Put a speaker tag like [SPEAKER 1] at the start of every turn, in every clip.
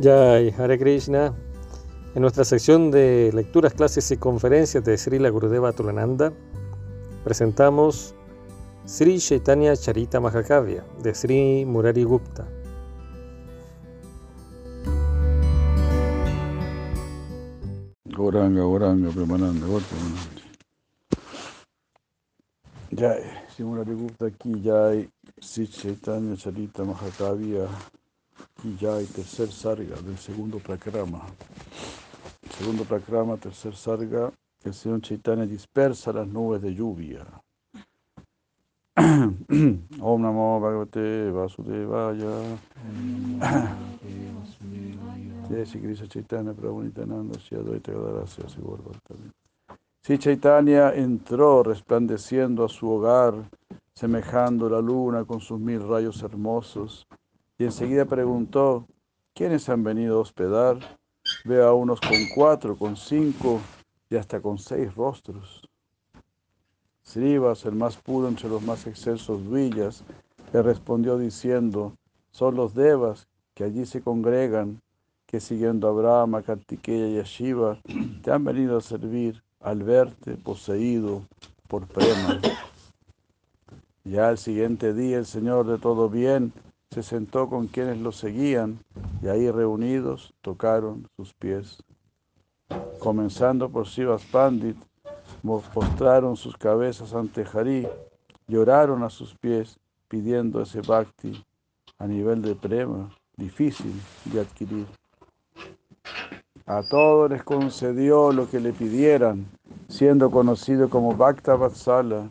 [SPEAKER 1] Jai Hare Krishna. En nuestra sección de lecturas, clases y conferencias de Srila Gurudeva Tulananda, presentamos Sri Chaitanya Charita Mahakavya de Sri Murari Gupta.
[SPEAKER 2] Goranga, Goranga, Premananda, Jai, Sri Murari Gupta aquí, Jai, Sri Chaitanya Charita Mahakavya y ya hay tercer sarga del segundo prakrama. Segundo prakrama, tercer sarga, el Señor Chaitanya dispersa las nubes de lluvia. Om Namo Bhagavate Vasudevaya. Jai Sri Krishna Chaitanya Prabhu Nityananda Shri Advaita Gadarasya también. Si Chaitanya entró resplandeciendo a su hogar, semejando la luna con sus mil rayos hermosos, y enseguida preguntó, ¿quiénes han venido a hospedar? Ve a unos con cuatro, con cinco y hasta con seis rostros. Srivas, el más puro entre los más excelsos villas, le respondió diciendo, son los devas que allí se congregan, que siguiendo a Brahma, Kartikeya y a Shiva, te han venido a servir al verte poseído por prema. Ya al siguiente día el Señor de todo bien se sentó con quienes lo seguían y ahí reunidos tocaron sus pies. Comenzando por Sivas Pandit, postraron sus cabezas ante Hari, lloraron a sus pies pidiendo ese bhakti a nivel de prema, difícil de adquirir. A todos les concedió lo que le pidieran, siendo conocido como Bhakta Vatsala.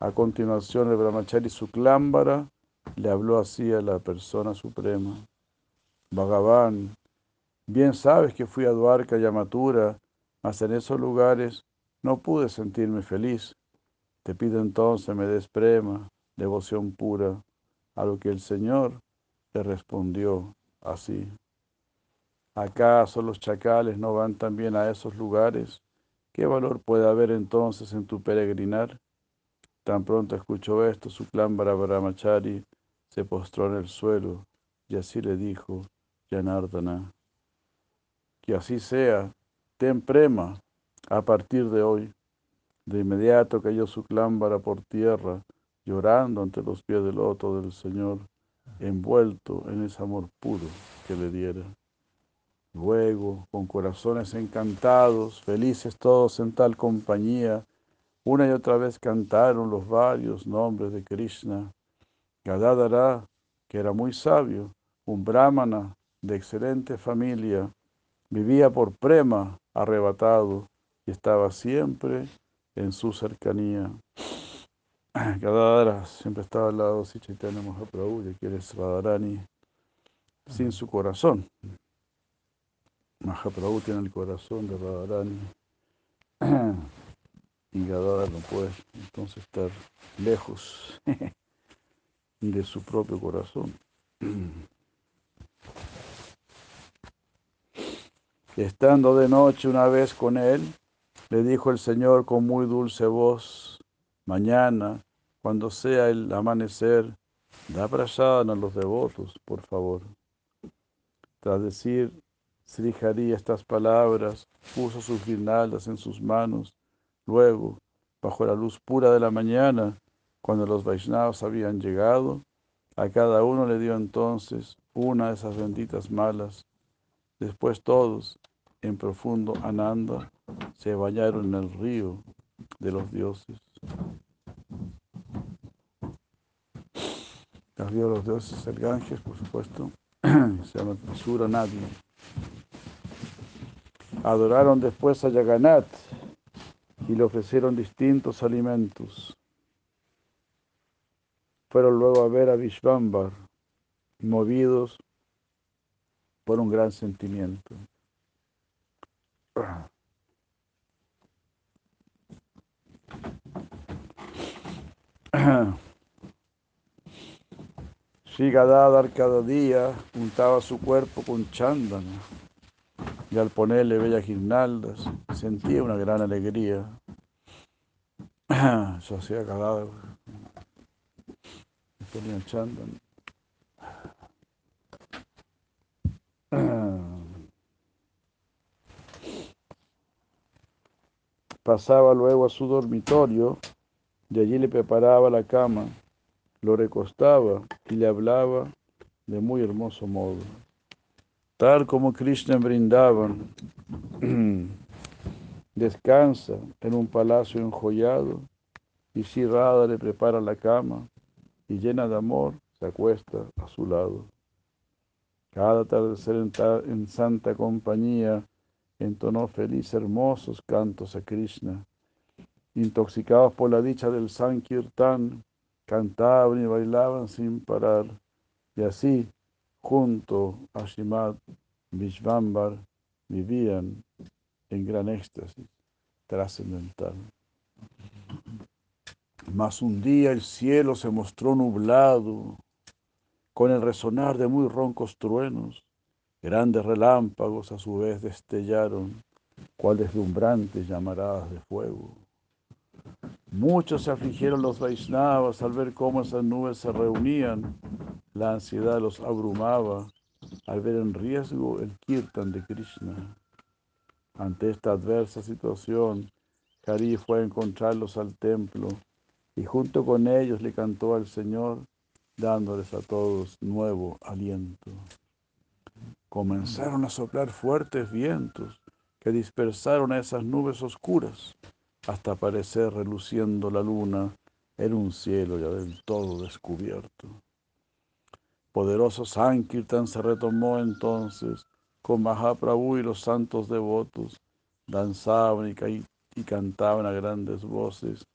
[SPEAKER 2] A continuación, el Brahmachari Suklámbara le habló así a la persona suprema. Bhagavan, bien sabes que fui a Dwarka y a mas en esos lugares no pude sentirme feliz. Te pido entonces me des prema, devoción pura, a lo que el Señor le respondió así. ¿Acaso los chacales no van también a esos lugares? ¿Qué valor puede haber entonces en tu peregrinar? Tan pronto escuchó esto su clan Brahmachari, se postró en el suelo y así le dijo Yanardana, que así sea, ten prema a partir de hoy. De inmediato cayó su clámbara por tierra, llorando ante los pies del loto del Señor, envuelto en ese amor puro que le diera. Luego, con corazones encantados, felices todos en tal compañía, una y otra vez cantaron los varios nombres de Krishna Gadadara, que era muy sabio, un brahmana de excelente familia, vivía por prema arrebatado y estaba siempre en su cercanía. Gadadara siempre estaba al lado de Chaitanya Mahaprabhu, y aquí eres Radharani, sin su corazón. Mahaprabhu tiene el corazón de Radharani. y Gadadara no puede entonces estar lejos. de su propio corazón. Estando de noche una vez con él, le dijo el Señor con muy dulce voz, mañana, cuando sea el amanecer, da prasad a los devotos, por favor. Tras decir Sri estas palabras, puso sus guirnaldas en sus manos. Luego, bajo la luz pura de la mañana, cuando los Vaishnavas habían llegado, a cada uno le dio entonces una de esas benditas malas. Después todos, en profundo ananda, se bañaron en el río de los dioses. El río de los dioses, el Ganges, por supuesto, se llama Suranadi. Adoraron después a Yaganat y le ofrecieron distintos alimentos fueron luego a ver a Vishvambar, movidos por un gran sentimiento. Gadadhar cada día untaba su cuerpo con chándana y al ponerle bellas guirnaldas sentía una gran alegría. Eso hacía Gadadhar Antonio Pasaba luego a su dormitorio y allí le preparaba la cama, lo recostaba y le hablaba de muy hermoso modo. Tal como Krishna brindaba, descansa en un palacio enjollado y si Radha le prepara la cama y llena de amor se acuesta a su lado. Cada atardecer en santa compañía entonó feliz hermosos cantos a Krishna. Intoxicados por la dicha del Sankirtan, cantaban y bailaban sin parar. Y así, junto a Shimad Vishvambar, vivían en gran éxtasis trascendental. Mas un día el cielo se mostró nublado, con el resonar de muy roncos truenos, Grandes relámpagos a su vez destellaron, cual deslumbrantes llamaradas de fuego. Muchos se afligieron los Vaisnavas al ver cómo esas nubes se reunían. La ansiedad los abrumaba al ver en riesgo el kirtan de Krishna. Ante esta adversa situación, Hari fue a encontrarlos al templo y junto con ellos le cantó al Señor, dándoles a todos nuevo aliento comenzaron a soplar fuertes vientos que dispersaron a esas nubes oscuras hasta aparecer reluciendo la luna en un cielo ya del todo descubierto. Poderoso Sankirtan se retomó entonces con Mahaprabhu y los santos devotos, danzaban y, y cantaban a grandes voces,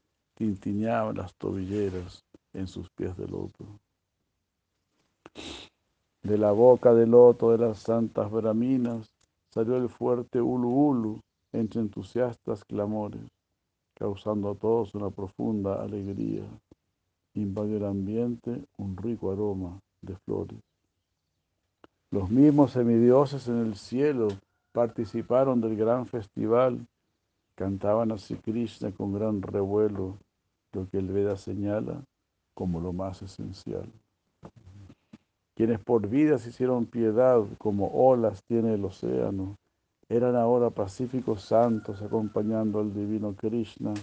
[SPEAKER 2] tintineaban las tobilleras en sus pies de loto. De la boca del loto de las santas braminas salió el fuerte ulu ulu entre entusiastas clamores, causando a todos una profunda alegría. Invadió el ambiente un rico aroma de flores. Los mismos semidioses en el cielo participaron del gran festival, cantaban a Krishna con gran revuelo, lo que el Veda señala como lo más esencial. Quienes por vida se hicieron piedad como olas tiene el océano, eran ahora pacíficos santos acompañando al divino Krishna,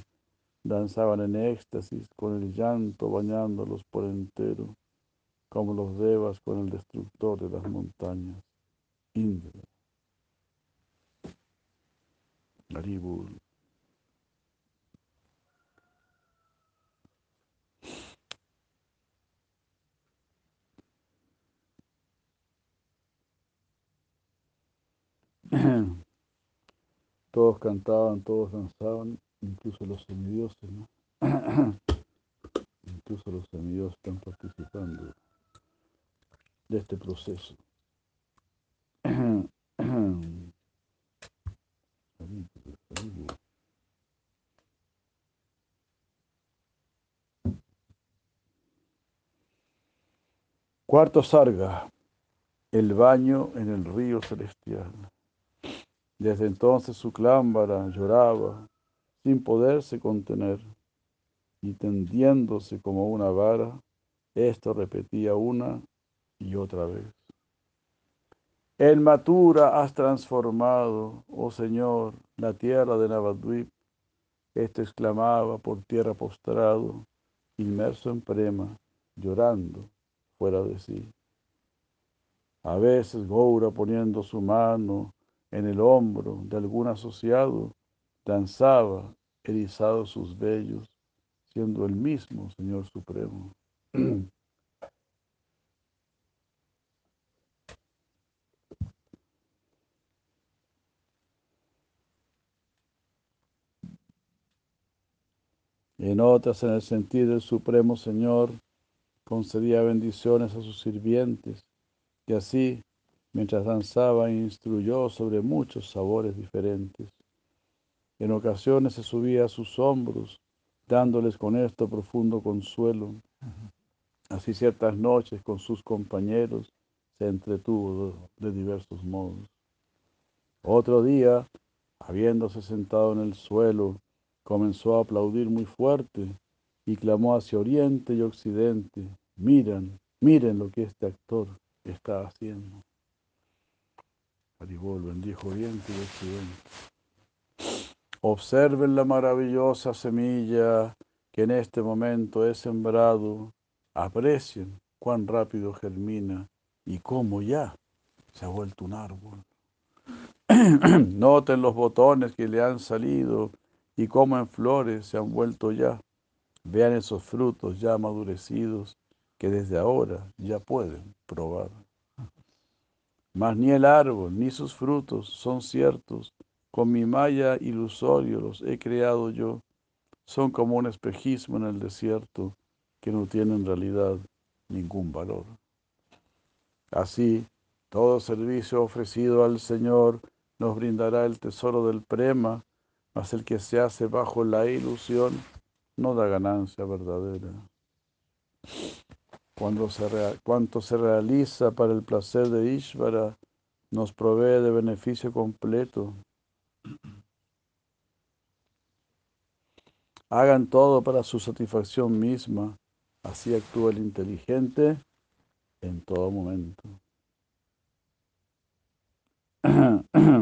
[SPEAKER 2] danzaban en éxtasis con el llanto bañándolos por entero, como los devas con el destructor de las montañas, Indra. todos cantaban, todos danzaban, incluso los semidioses, ¿no? incluso los semidioses están participando de este proceso. Cuarto sarga, el baño en el río celestial. Desde entonces su clámbara lloraba sin poderse contener y tendiéndose como una vara, esto repetía una y otra vez. En Matura has transformado, oh Señor, la tierra de Navadvip. Esto exclamaba por tierra postrado, inmerso en prema, llorando fuera de sí. A veces Goura poniendo su mano en el hombro de algún asociado, danzaba erizado sus vellos, siendo el mismo Señor Supremo. En otras, en el sentido del Supremo Señor, concedía bendiciones a sus sirvientes, y así Mientras danzaba, instruyó sobre muchos sabores diferentes. En ocasiones se subía a sus hombros, dándoles con esto profundo consuelo. Así ciertas noches con sus compañeros se entretuvo de diversos modos. Otro día, habiéndose sentado en el suelo, comenzó a aplaudir muy fuerte y clamó hacia oriente y occidente, miren, miren lo que este actor está haciendo. Haribol bendijo Oriente y Occidente. Observen la maravillosa semilla que en este momento he sembrado. Aprecien cuán rápido germina y cómo ya se ha vuelto un árbol. Noten los botones que le han salido y cómo en flores se han vuelto ya. Vean esos frutos ya amadurecidos que desde ahora ya pueden probar. Mas ni el árbol ni sus frutos son ciertos, con mi malla ilusorio los he creado yo, son como un espejismo en el desierto que no tiene en realidad ningún valor. Así, todo servicio ofrecido al Señor nos brindará el tesoro del prema, mas el que se hace bajo la ilusión no da ganancia verdadera. Cuando se cuanto se realiza para el placer de Ishvara nos provee de beneficio completo. Hagan todo para su satisfacción misma, así actúa el inteligente en todo momento.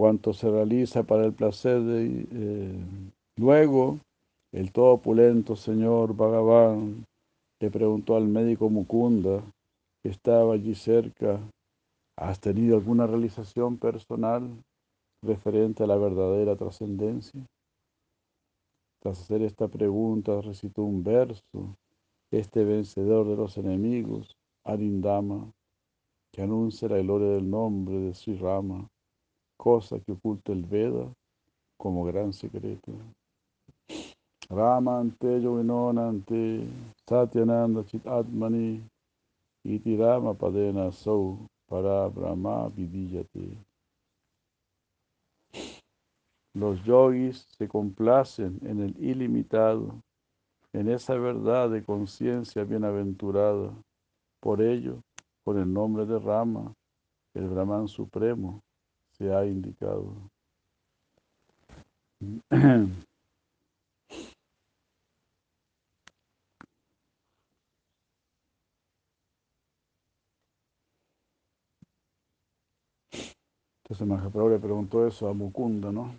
[SPEAKER 2] cuanto se realiza para el placer de... Eh, luego, el todo opulento señor Bhagavan le preguntó al médico Mukunda, que estaba allí cerca, ¿has tenido alguna realización personal referente a la verdadera trascendencia? Tras hacer esta pregunta, recitó un verso, este vencedor de los enemigos, Arindama, que anuncia la gloria del nombre de Sri Rama cosa que oculta el Veda como gran secreto. Ramante Yoginonante Satyananda Chit Atmani Iti Rama Padena Sau para Brahma Vidiyate. Los yogis se complacen en el ilimitado, en esa verdad de conciencia bienaventurada. Por ello, con el nombre de Rama, el Brahman Supremo, se ha indicado. Entonces Mahaprabhu le preguntó eso a Mukunda, ¿no?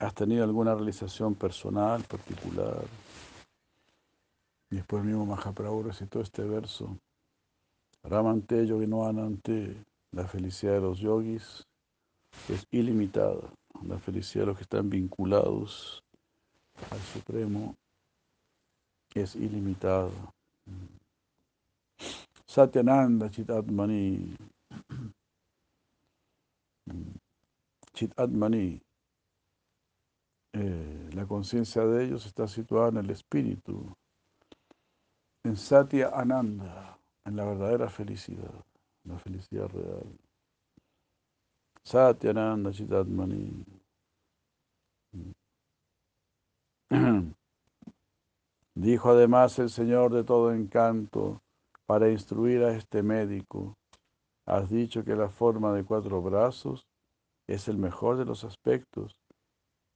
[SPEAKER 2] ¿Has tenido alguna realización personal, particular? Y después mismo Mahaprabhu recitó este verso. Ramante anante la felicidad de los yogis es ilimitada. La felicidad de los que están vinculados al Supremo es ilimitada. Satyananda Chitatmani. Chitatmani. Eh, la conciencia de ellos está situada en el espíritu, en Satya Ananda, en la verdadera felicidad, la felicidad real. Satyananda Chitatmani. Dijo además el Señor de todo encanto para instruir a este médico. Has dicho que la forma de cuatro brazos es el mejor de los aspectos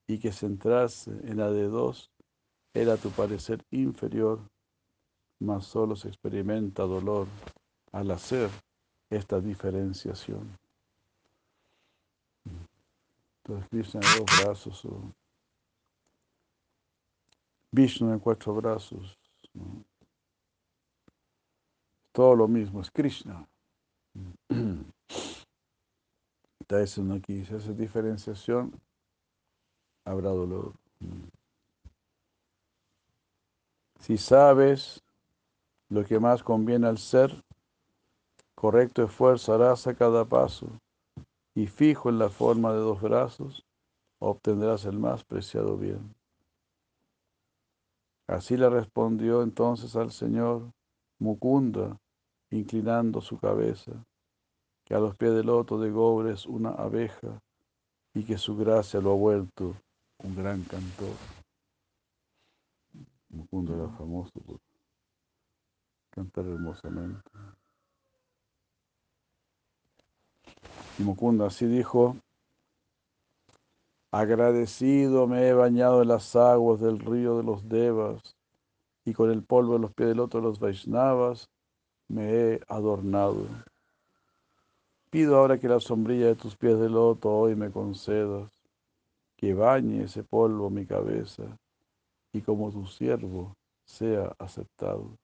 [SPEAKER 2] y que centrarse en la de dos era tu parecer inferior, mas solo se experimenta dolor al hacer esta diferenciación. Entonces Krishna en dos brazos o Vishnu en cuatro brazos. Todo lo mismo, es Krishna. Está diciendo aquí, si hace diferenciación, habrá dolor. Si sabes lo que más conviene al ser, correcto esfuerzo harás a cada paso y fijo en la forma de dos brazos, obtendrás el más preciado bien. Así le respondió entonces al Señor Mukunda inclinando su cabeza, que a los pies del loto de Gobre es una abeja y que su gracia lo ha vuelto un gran cantor. Mukunda era famoso por cantar hermosamente. Y Mukunda así dijo, agradecido me he bañado en las aguas del río de los Devas y con el polvo de los pies del otro de los Vaishnavas me he adornado. Pido ahora que la sombrilla de tus pies de loto hoy me concedas, que bañe ese polvo mi cabeza y como tu siervo sea aceptado.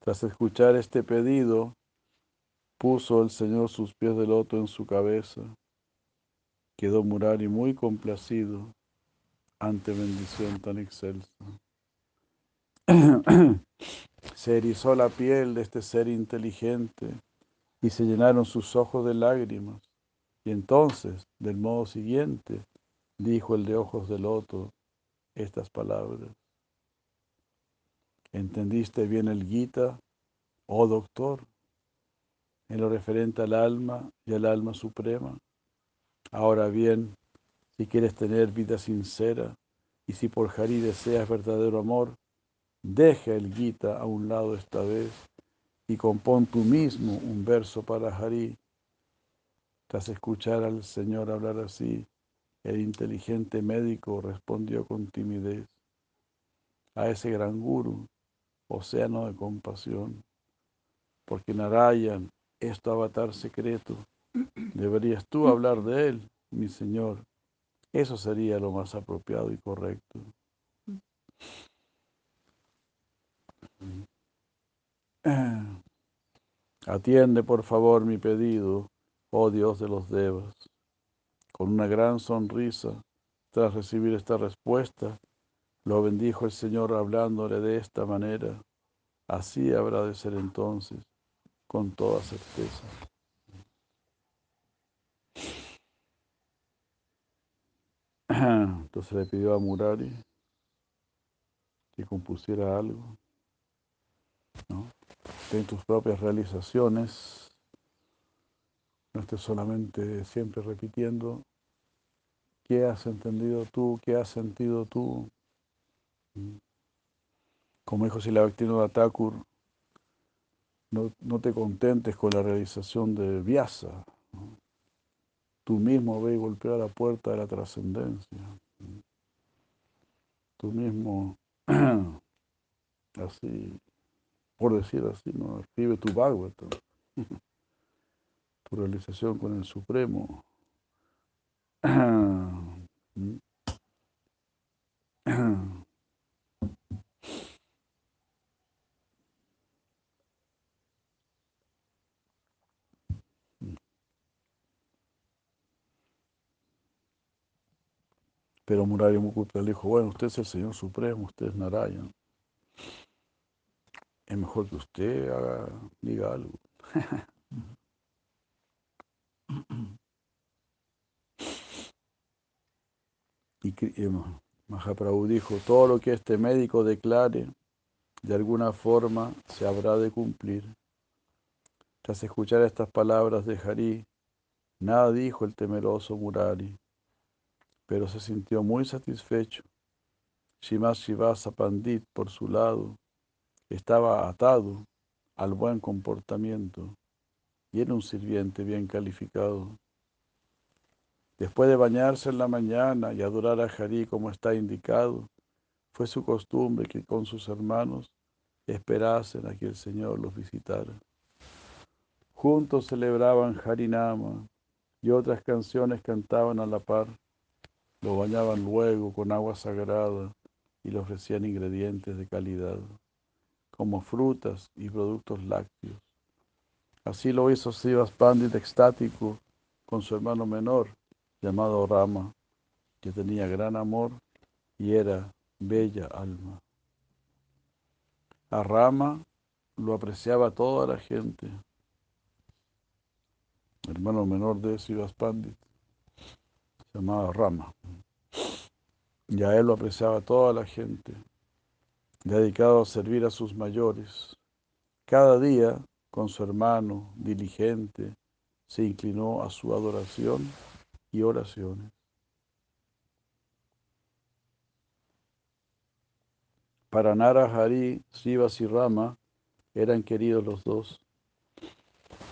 [SPEAKER 2] Tras escuchar este pedido, puso el Señor sus pies de loto en su cabeza. Quedó Murari muy complacido ante bendición tan excelsa. Se erizó la piel de este ser inteligente y se llenaron sus ojos de lágrimas. Y entonces, del modo siguiente, dijo el de ojos de loto estas palabras. ¿Entendiste bien el Gita, oh doctor, en lo referente al alma y al alma suprema? Ahora bien, si quieres tener vida sincera y si por Hari deseas verdadero amor, deja el Gita a un lado esta vez y compón tú mismo un verso para Hari. Tras escuchar al Señor hablar así, el inteligente médico respondió con timidez a ese gran guru, océano de compasión, porque Narayan es tu avatar secreto. Deberías tú hablar de él, mi Señor. Eso sería lo más apropiado y correcto. Atiende por favor mi pedido, oh Dios de los Devas. Con una gran sonrisa, tras recibir esta respuesta, lo bendijo el Señor hablándole de esta manera. Así habrá de ser entonces, con toda certeza. Entonces le pidió a Murari que compusiera algo. ¿no? Ten tus propias realizaciones. No estés solamente siempre repitiendo qué has entendido tú, qué has sentido tú. Como dijo Silavactino Thakur, no, no te contentes con la realización de Vyasa tú mismo ve y golpea la puerta de la trascendencia. Tú mismo, así, por decir así, ¿no? escribe tu Bhagavatam, tu realización con el Supremo. Pero Murari Mukutla le dijo, bueno, usted es el Señor Supremo, usted es Narayan. Es mejor que usted haga, diga algo. y Mahaprabhu dijo, todo lo que este médico declare, de alguna forma se habrá de cumplir. Tras escuchar estas palabras de Hari, nada dijo el temeroso Murari pero se sintió muy satisfecho. Shimas Shivasa Pandit, por su lado, estaba atado al buen comportamiento y era un sirviente bien calificado. Después de bañarse en la mañana y adorar a Harí como está indicado, fue su costumbre que con sus hermanos esperasen a que el Señor los visitara. Juntos celebraban Harinama y otras canciones cantaban a la par. Lo bañaban luego con agua sagrada y le ofrecían ingredientes de calidad, como frutas y productos lácteos. Así lo hizo Sivas Pandit extático con su hermano menor, llamado Rama, que tenía gran amor y era bella alma. A Rama lo apreciaba toda la gente. hermano menor de Sivas Pandit se llamaba Rama. Y a él lo apreciaba toda la gente. dedicado a servir a sus mayores. Cada día, con su hermano diligente, se inclinó a su adoración y oraciones. Para Nara Hari, Sivas y Rama eran queridos los dos.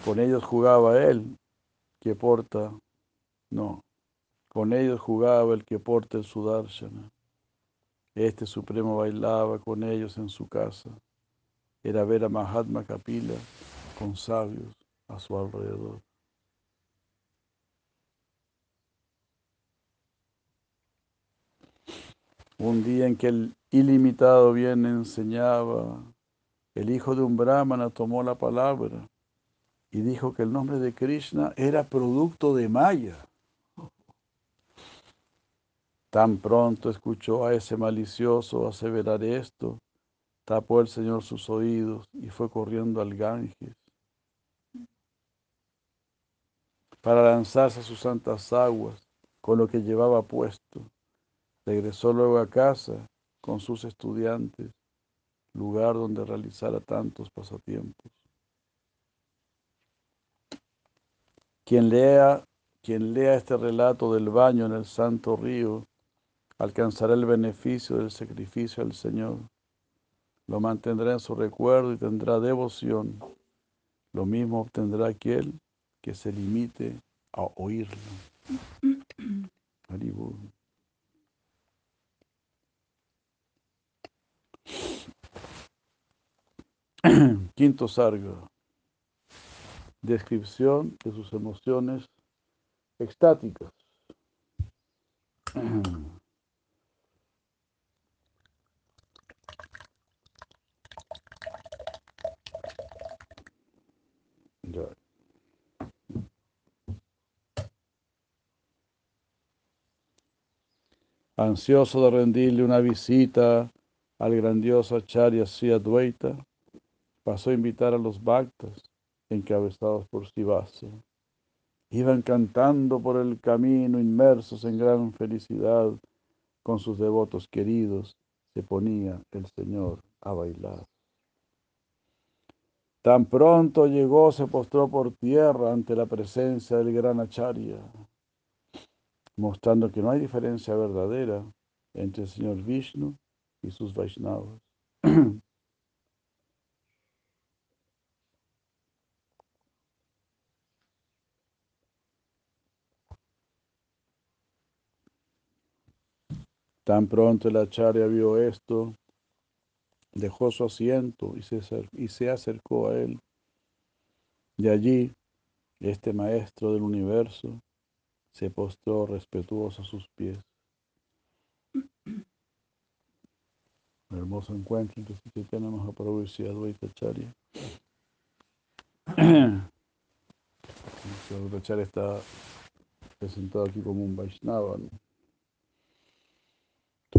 [SPEAKER 2] Con ellos jugaba él, que porta, no, con ellos jugaba el que porta el Sudarshana. Este supremo bailaba con ellos en su casa. Era ver a Mahatma Kapila con sabios a su alrededor. Un día en que el ilimitado bien enseñaba, el hijo de un brahmana tomó la palabra y dijo que el nombre de Krishna era producto de Maya. Tan pronto escuchó a ese malicioso aseverar esto, tapó el Señor sus oídos y fue corriendo al Ganges para lanzarse a sus santas aguas con lo que llevaba puesto. Regresó luego a casa con sus estudiantes, lugar donde realizara tantos pasatiempos. Quien lea, quien lea este relato del baño en el santo río alcanzará el beneficio del sacrificio al Señor. Lo mantendrá en su recuerdo y tendrá devoción. Lo mismo obtendrá aquel que se limite a oírlo. Quinto sargo. Descripción de sus emociones extáticas. Ansioso de rendirle una visita al grandioso Acharya Advaita, pasó a invitar a los bhaktas encabezados por Sivasa. Iban cantando por el camino, inmersos en gran felicidad, con sus devotos queridos, se ponía el Señor a bailar. Tan pronto llegó, se postró por tierra ante la presencia del gran Acharya, mostrando que no hay diferencia verdadera entre el Señor Vishnu y sus Vaishnavas. Tan pronto el acharya vio esto, dejó su asiento y se, y se acercó a él. Y allí, este maestro del universo se postró respetuoso a sus pies. Un hermoso encuentro entre Chaitanya Mahaprabhu y Advaita Acharya. Advaita Acharya está presentado aquí como un Vaishnava.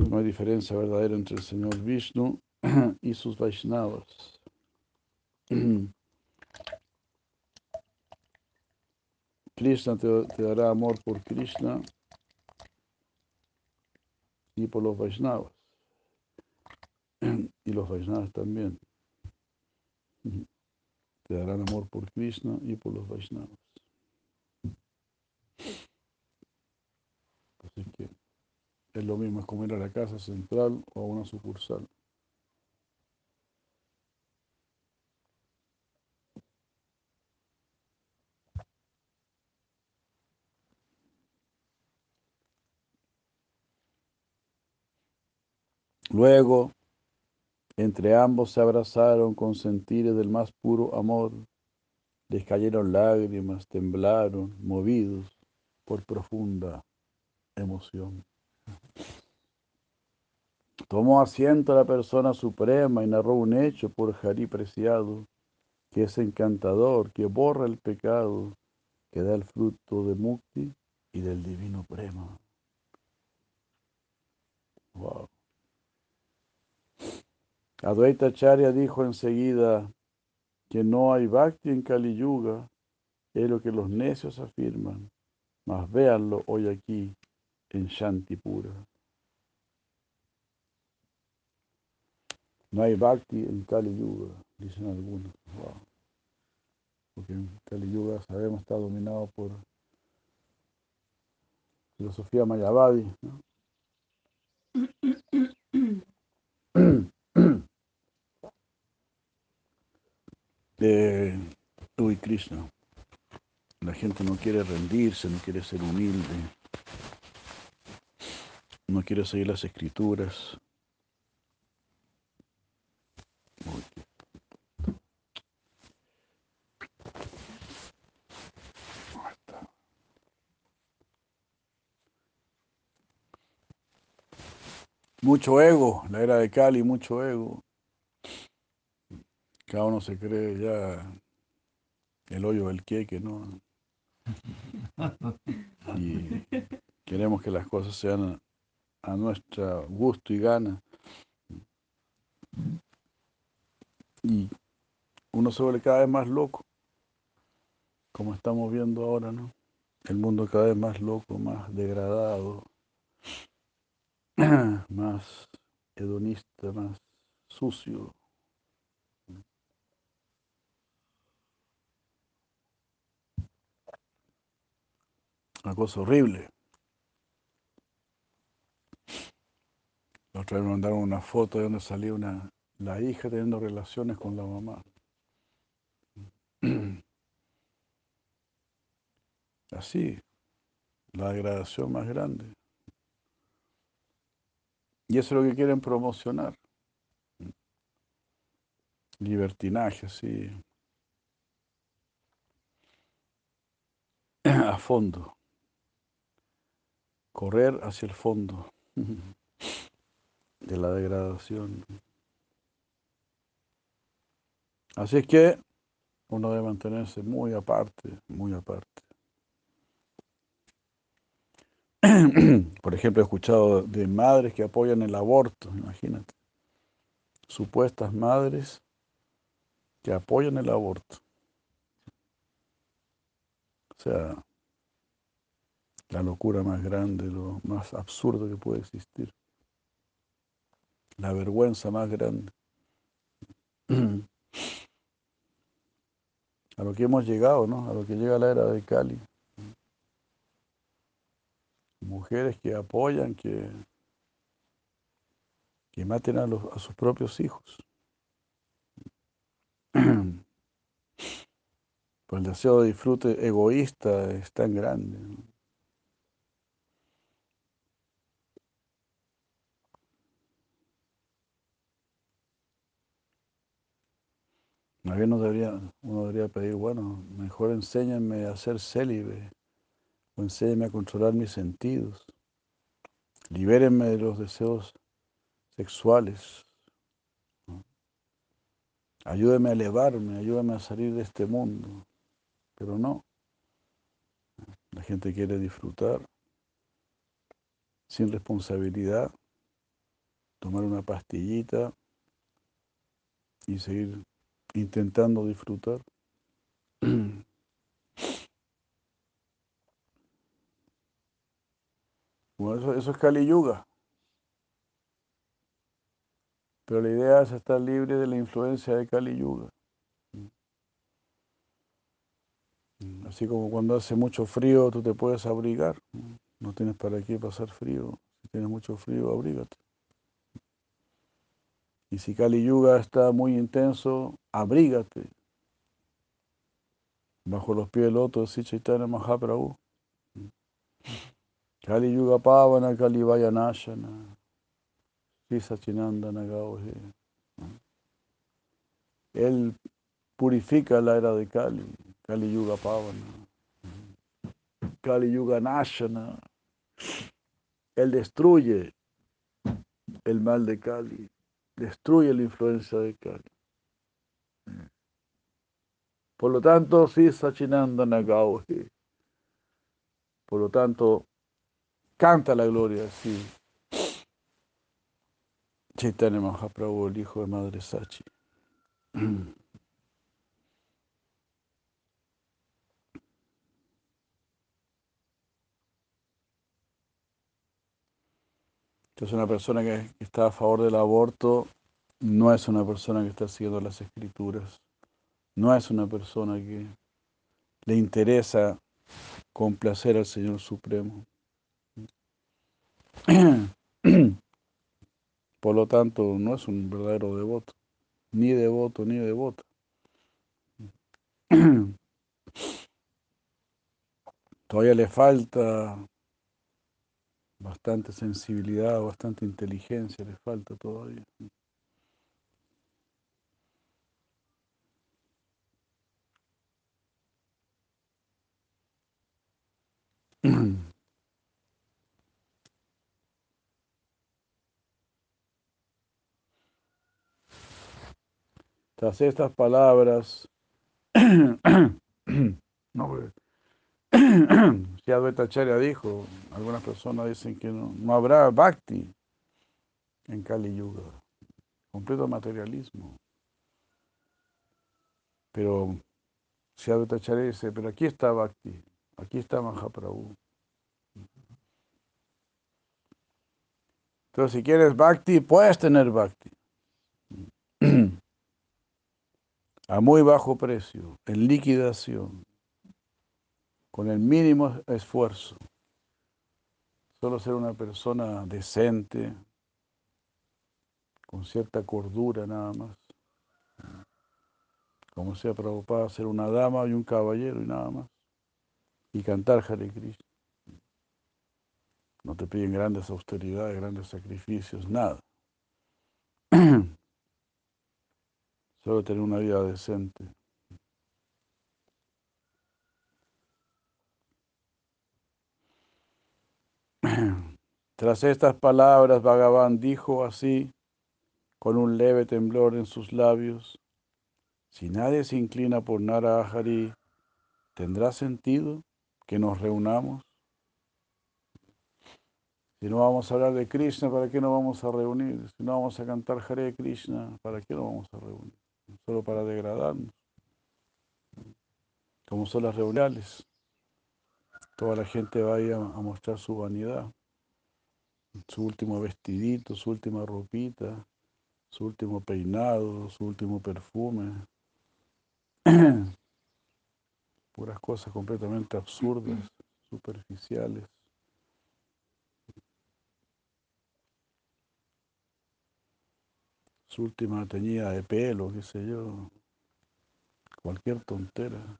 [SPEAKER 2] No hay diferencia verdadera entre el Señor Vishnu y sus Vaishnavas. Krishna te, dará amor por Krishna y por los Vaishnavas. Y los Vaishnavas también. Te darán amor por Krishna y por los Vaishnavas. Así que es lo mismo, es como a la casa central o a una sucursal. Luego, entre ambos se abrazaron con sentires del más puro amor. Les cayeron lágrimas, temblaron, movidos por profunda emoción. Tomó asiento la persona suprema y narró un hecho por Jari preciado, que es encantador, que borra el pecado, que da el fruto de Mukti y del divino prema. Wow. Advaita Charya dijo enseguida que no hay bhakti en Kali Yuga, es lo que los necios afirman, mas véanlo hoy aquí en Shantipura. No hay bhakti en Kali Yuga, dicen algunos. Porque en Kali Yuga sabemos está dominado por filosofía mayavadi. ¿no? Eh, uy, Krishna. La gente no quiere rendirse, no quiere ser humilde, no quiere seguir las escrituras. Mucho ego, la era de Cali, mucho ego. Cada uno se cree ya el hoyo del queque, ¿no? Y queremos que las cosas sean a, nuestro gusto y gana. Y uno se vuelve cada vez más loco, como estamos viendo ahora, ¿no? El mundo cada vez más loco, más degradado, más hedonista, más sucio. Una cosa horrible. Otra vez me mandaron una foto de donde salía una, la hija teniendo relaciones con la mamá. Así, la degradación más grande. Y eso es lo que quieren promocionar. Libertinaje, sí. A fondo. Correr hacia el fondo de la degradación. Así es que uno debe mantenerse muy aparte, muy aparte. Por ejemplo, he escuchado de madres que apoyan el aborto, imagínate. Supuestas madres que apoyan el aborto. O sea, la locura más grande, lo más absurdo que puede existir. La vergüenza más grande. A lo que hemos llegado, ¿no? A lo que llega la era de Cali mujeres que apoyan que, que maten a, los, a sus propios hijos. Pues el deseo de disfrute egoísta es tan grande. Uno debería, uno debería pedir, bueno, mejor enséñenme a ser célibe enséñeme a controlar mis sentidos. Libérenme de los deseos sexuales. Ayúdeme a elevarme, ayúdame a salir de este mundo. Pero no. La gente quiere disfrutar sin responsabilidad, tomar una pastillita y seguir intentando disfrutar. Bueno, eso, es Kali Yuga. Pero la idea es estar libre de la influencia de Kali Yuga. Así como cuando hace mucho frío tú te puedes abrigar. No tienes para qué pasar frío. Si tienes mucho frío, abrígate. Y si Kali Yuga está muy intenso, abrígate. Bajo los pies del loto de Chaitanya Mahaprabhu. Kali Yuga Pavana, Kali Vayanashana, Sachinandana Gauhe. Él purifica la era de Kali, Kali Yuga Pavana, Kali Yuga Nashana. Él destruye el mal de Kali, destruye la influencia de Kali. Por lo tanto, sí, Sachinandana Gauhe. Por lo tanto, Canta la gloria, sí. Chaitanya Mahaprabhu, el hijo de Madre Sachi. Entonces una persona que está a favor del aborto no es una persona que está siguiendo las escrituras, no es una persona que le interesa complacer al Señor Supremo. Por lo tanto, no es un verdadero devoto, ni devoto ni devota. Todavía le falta bastante sensibilidad, bastante inteligencia, le falta todavía. Tras estas palabras, no, si Advaita dijo, algunas personas dicen que no, habrá bhakti en Kali Yuga, completo materialismo. Pero si Advaita dice, pero aquí está bhakti, aquí está Mahaprabhu. Entonces, si quieres bhakti, puedes tener bhakti. A muy bajo precio, en liquidación con el mínimo esfuerzo. Solo ser una persona decente, con cierta cordura nada más. Como sea Prabhupada, ser una dama y un caballero y nada más. Y cantar Hare. No te piden grandes austeridades, grandes sacrificios, nada. Solo tener una vida decente. Tras estas palabras, Bhagavan dijo así, con un leve temblor en sus labios, si nadie se inclina por Narahari, ¿tendrá sentido que nos reunamos? Si no vamos a hablar de Krishna, ¿para qué nos vamos a reunir? Si no vamos a cantar Hare Krishna, ¿para qué nos vamos a reunir? Solo para degradarnos. Como son las reuniones. Toda la gente va a mostrar su vanidad su último vestidito, su última ropita, su último peinado, su último perfume. Puras cosas completamente absurdas, superficiales. Su última teñida de pelo, qué sé yo. Cualquier tontera.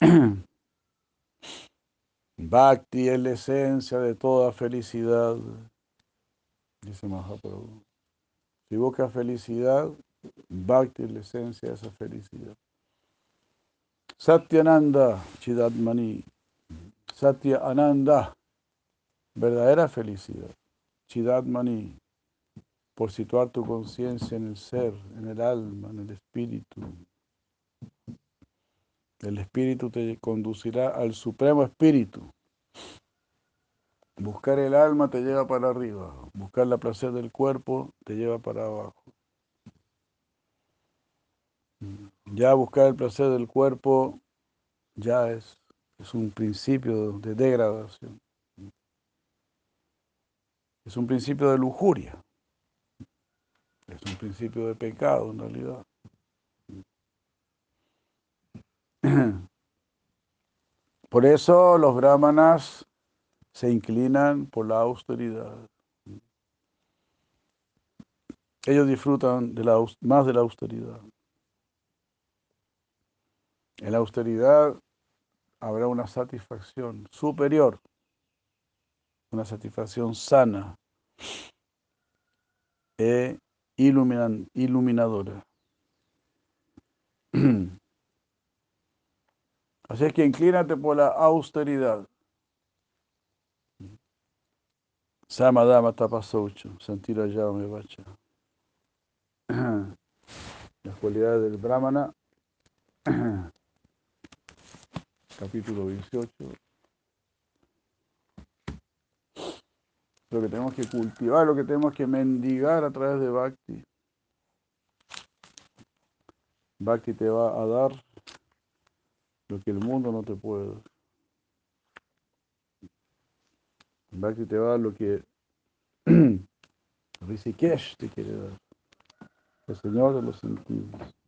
[SPEAKER 2] Bhakti es la esencia de toda felicidad, dice Mahaprabhu. Si busca felicidad, Bhakti es la esencia de esa felicidad. Satyananda Chidatmani, Satya Ananda, verdadera felicidad. Chidatmani, por situar tu conciencia en el ser, en el alma, en el espíritu. El espíritu te conducirá al supremo espíritu. Buscar el alma te lleva para arriba. Buscar la placer del cuerpo te lleva para abajo. Ya buscar el placer del cuerpo ya es, es un principio de degradación. Es un principio de lujuria. Es un principio de pecado en realidad. Por eso los brahmanas se inclinan por la austeridad. Ellos disfrutan más de la austeridad. En la austeridad habrá una satisfacción superior, una satisfacción sana e iluminadora. Así es que inclínate por la austeridad. Samadama tapasaucho, santira me bacha. Las cualidades del Brahmana, capítulo 18. Lo que tenemos que cultivar, lo que tenemos que mendigar a través de Bhakti. Bhakti te va a dar lo que el mundo no te puede dar. Bhakti te va a dar lo que Rishikesh te quiere dar. El Señor de los sentidos.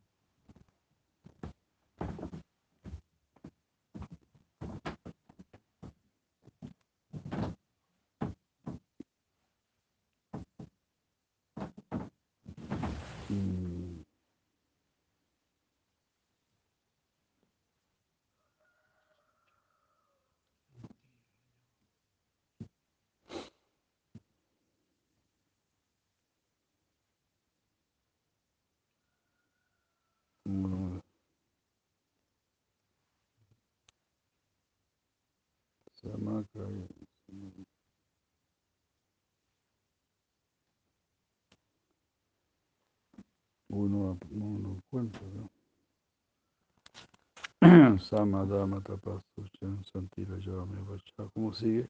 [SPEAKER 2] Uno no encuentra, ¿no? Samadama Tapasuchan Santira Yavame Vacha. ¿Cómo sigue?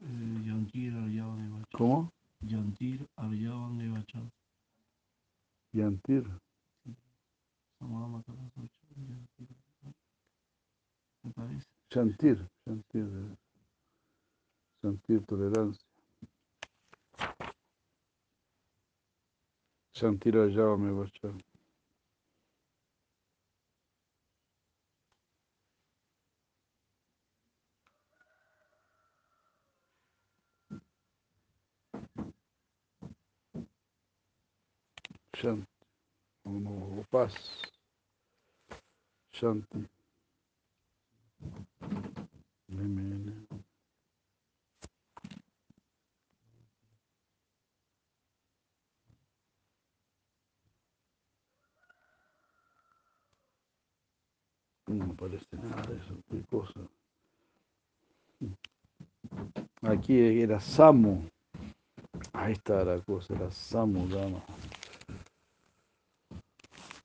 [SPEAKER 3] Yantir Aryavan Evacha.
[SPEAKER 2] ¿Cómo?
[SPEAKER 3] Yantir Aryavan Evacha.
[SPEAKER 2] Yantir.
[SPEAKER 3] Samadama Tapasuchan. Yantir. Me parece.
[SPEAKER 2] Chantir. Chantir. eh. Chantir tolerancia. Shantira Yavame Vacha. Shanti. O No aparece nada de eso, qué cosa. Aquí era Samu. Ahí está la cosa, era Samu Dama.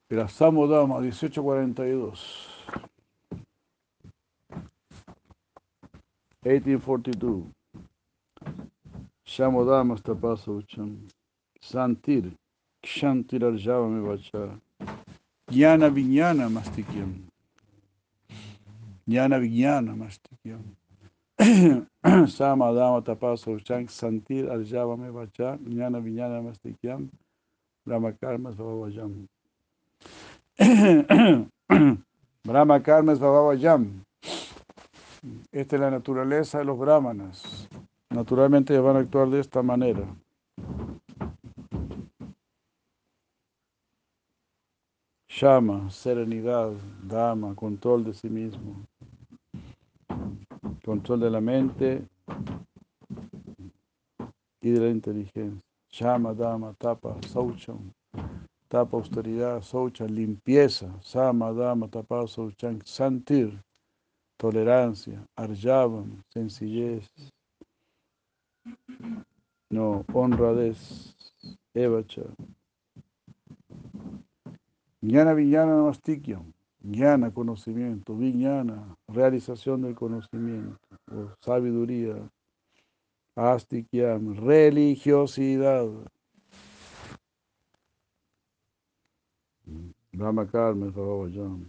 [SPEAKER 2] Era Samu Dama, 1842. 1842. Shamodama Stapasa Ucham. Santir. Kshantir Arjava me vacha. Jnana Viñana Mastikyam. Jnana Viñana Mastikyam. Samadama Tapasa Ucham. Santir Arjava me vacha. Jnana Viñana Mastikyam. Brahma Karma Svavajam. Brahma Karma Svavajam. Esta es la naturaleza de los brahmanas. Naturalmente van a actuar de esta manera. Shama, serenidad, dama, control de sí mismo, control de la mente y de la inteligencia. Shama, dama, tapa, saucham, tapa, austeridad, saucha, limpieza, sama, dama, tapa, saucham, santir, tolerancia, arjavam, sencillez, no, honradez, evacha. Jnana Vijnana Namastikyam, Jnana, conocimiento, Vijnana, realización del conocimiento, o sabiduría, Astikyam, religiosidad. Brahma Karma, Bhavajam.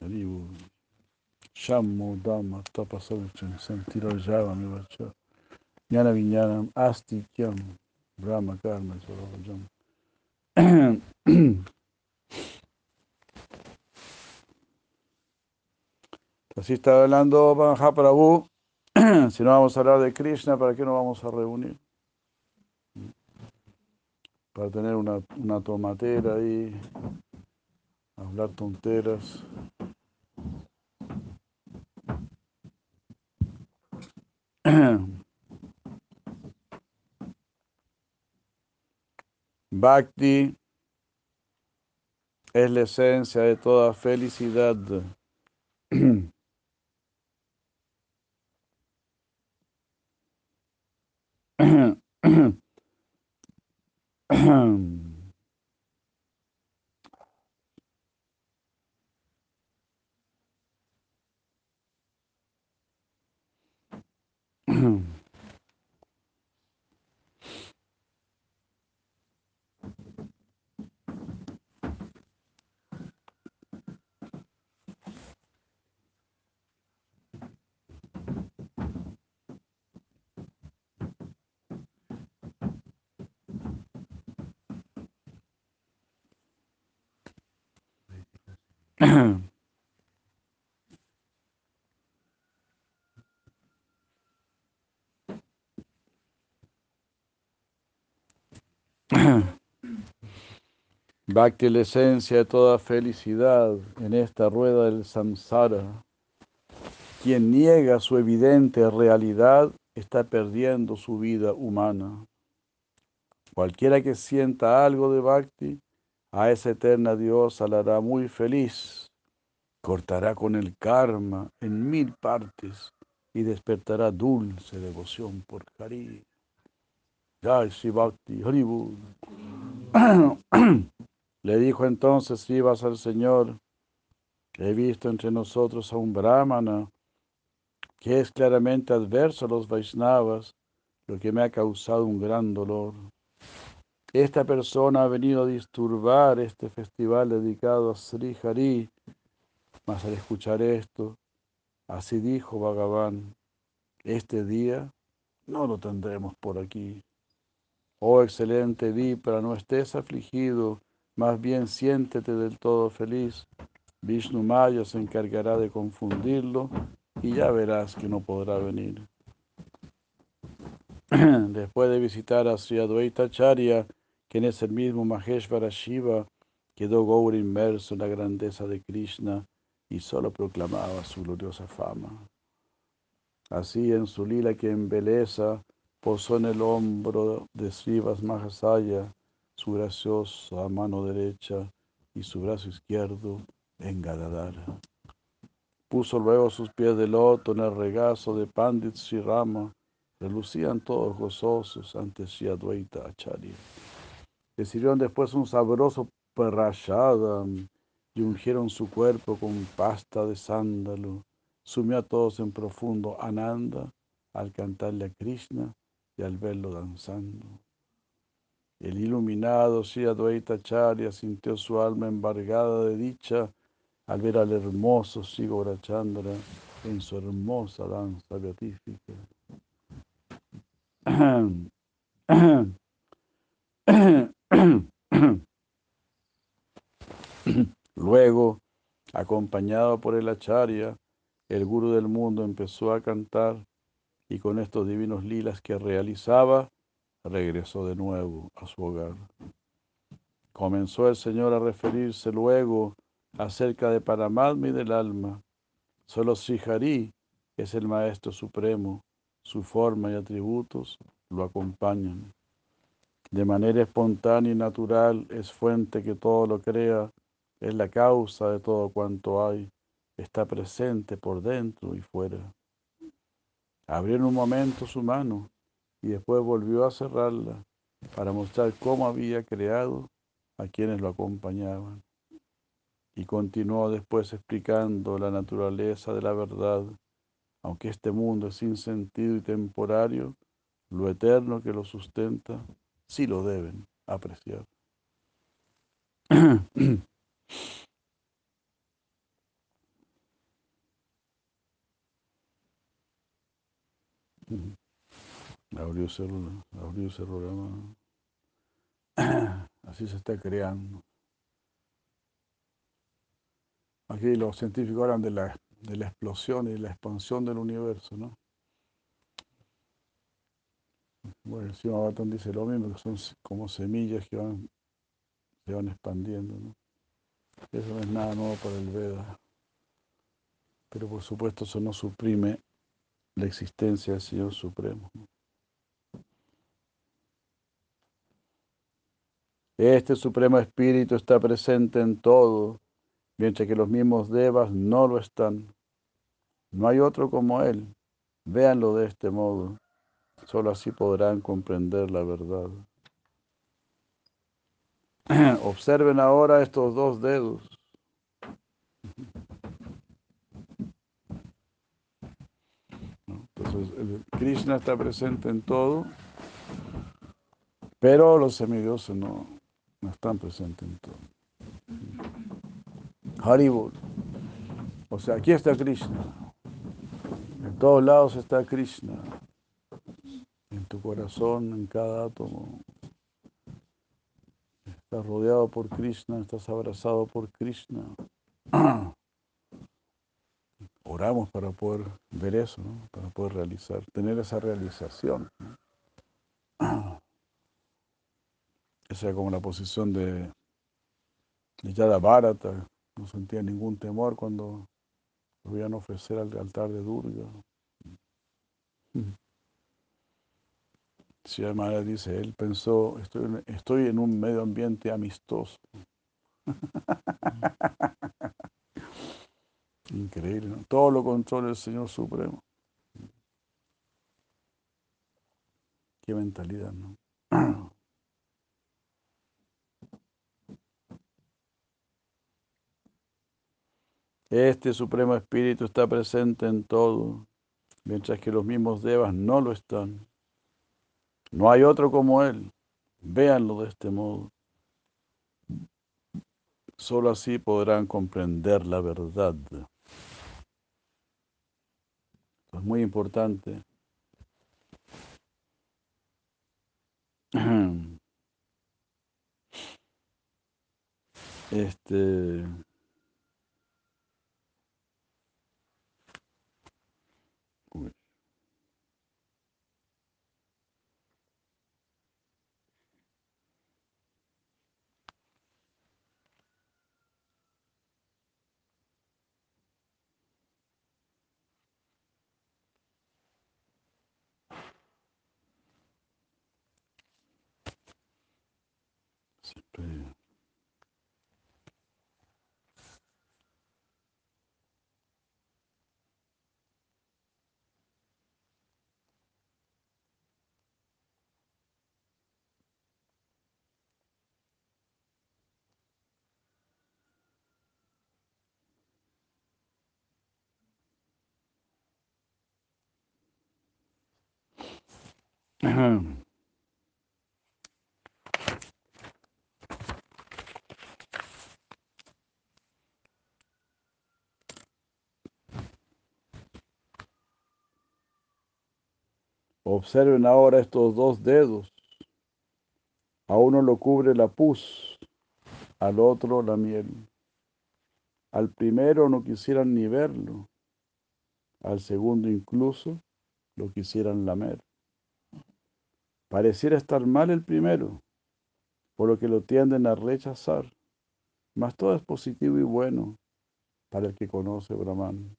[SPEAKER 2] Haribu. Shammo Dhamma Tapasavichan Santirajava Mivacha Jnana Vijnanam Astikyam Brahma Karma Svaravajam Así está hablando Mahaprabhu. Si no vamos a hablar de Krishna, ¿para qué nos vamos a reunir? Para tener una, una tomatera ahí, hablar tonteras. Bhakti es la esencia de toda felicidad. Bhakti es la esencia de toda felicidad en esta rueda del samsara. Quien niega su evidente realidad está perdiendo su vida humana. Cualquiera que sienta algo de Bhakti, a esa eterna diosa la hará muy feliz. Cortará con el karma en mil partes y despertará dulce devoción por Hari. Jai Bhakti Haribul. Le dijo entonces Sivas al Señor, he visto entre nosotros a un brahmana que es claramente adverso a los Vaisnavas, lo que me ha causado un gran dolor. Esta persona ha venido a disturbar este festival dedicado a Sri Hari, mas al escuchar esto, así dijo Bhagavan, este día no lo tendremos por aquí. Oh excelente Vipra, no estés afligido, más bien siéntete del todo feliz. Vishnu Maya se encargará de confundirlo y ya verás que no podrá venir. Después de visitar a Sri Advaita Charya, quien es el mismo Maheshvara Shiva, quedó Gaur inmerso en la grandeza de Krishna y solo proclamaba su gloriosa fama. Así en su lila que embeleza, posó en el hombro de Srivas Mahasaya su graciosa mano derecha y su brazo izquierdo en Gadadara. Puso luego sus pies de loto en el regazo de Pandit Rama, relucían todos gozosos ante Sri Acharya. Le sirvieron después un sabroso perrachada y ungieron su cuerpo con pasta de sándalo. Sumió a todos en profundo ananda al cantarle a Krishna y al verlo danzando. El iluminado Sri Advaita Charya sintió su alma embargada de dicha al ver al hermoso Sigora Chandra en su hermosa danza beatífica. Luego, acompañado por el Acharya, el gurú del mundo empezó a cantar y con estos divinos lilas que realizaba, regresó de nuevo a su hogar. Comenzó el Señor a referirse luego acerca de Paramatma y del alma. Solo Sihari es el Maestro Supremo, su forma y atributos lo acompañan. De manera espontánea y natural es fuente que todo lo crea, es la causa de todo cuanto hay, está presente por dentro y fuera. Abrió en un momento su mano y después volvió a cerrarla para mostrar cómo había creado a quienes lo acompañaban. Y continuó después explicando la naturaleza de la verdad. Aunque este mundo es sin sentido y temporario, lo eterno que lo sustenta, sí lo deben apreciar. Abrió célula, abrió. Así se está creando. Aquí los científicos hablan de la, de la explosión y la expansión del universo, ¿no? Bueno, el señor dice lo mismo, que son como semillas que van, se van expandiendo, ¿no? Eso no es nada nuevo para el Veda. Pero por supuesto eso no suprime la existencia del Señor Supremo. Este Supremo Espíritu está presente en todo, mientras que los mismos devas no lo están. No hay otro como Él. Véanlo de este modo. Solo así podrán comprender la verdad. Observen ahora estos dos dedos. Entonces, Krishna está presente en todo, pero los semidioses no, no están presentes en todo. Haribol. O sea, aquí está Krishna. En todos lados está Krishna. En tu corazón, en cada átomo. Estás rodeado por Krishna, estás abrazado por Krishna. oramos para poder ver eso, para poder realizar, tener esa realización. Esa era como la posición de, de Yada Bharata, no sentía ningún temor cuando a ofrecer al altar de Durga. Si Maharaj dice, él pensó, estoy, estoy en un medio ambiente amistoso. Increíble, ¿no? Todo lo controla el Señor Supremo. Qué mentalidad, ¿no? Este Supremo Espíritu está presente en todo, mientras que los mismos devas no lo están. No hay otro como Él. Véanlo de este modo. Solo así podrán comprender la verdad. Es muy importante. Este. uy. Siempre- Observen ahora estos dos dedos. A uno lo cubre la pus, al otro la miel. Al primero no quisieran ni verlo, al segundo incluso lo quisieran lamer. Pareciera estar mal el primero, por lo que lo tienden a rechazar, mas todo es positivo y bueno para el que conoce Brahman.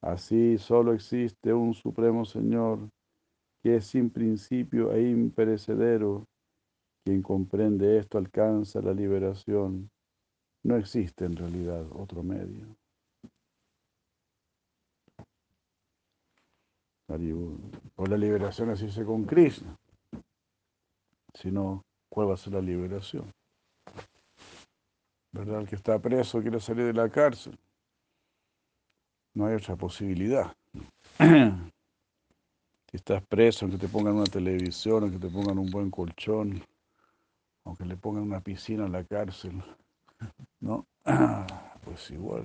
[SPEAKER 2] Así solo existe un Supremo Señor que es sin principio e imperecedero. Quien comprende esto alcanza la liberación. No existe en realidad otro medio. O la liberación así se con Krishna. Si no, ¿cuál va a ser la liberación? ¿Verdad? El que está preso quiere salir de la cárcel. No hay otra posibilidad. Si estás preso, aunque te pongan una televisión, aunque te pongan un buen colchón, aunque le pongan una piscina en la cárcel, ¿no? Pues igual,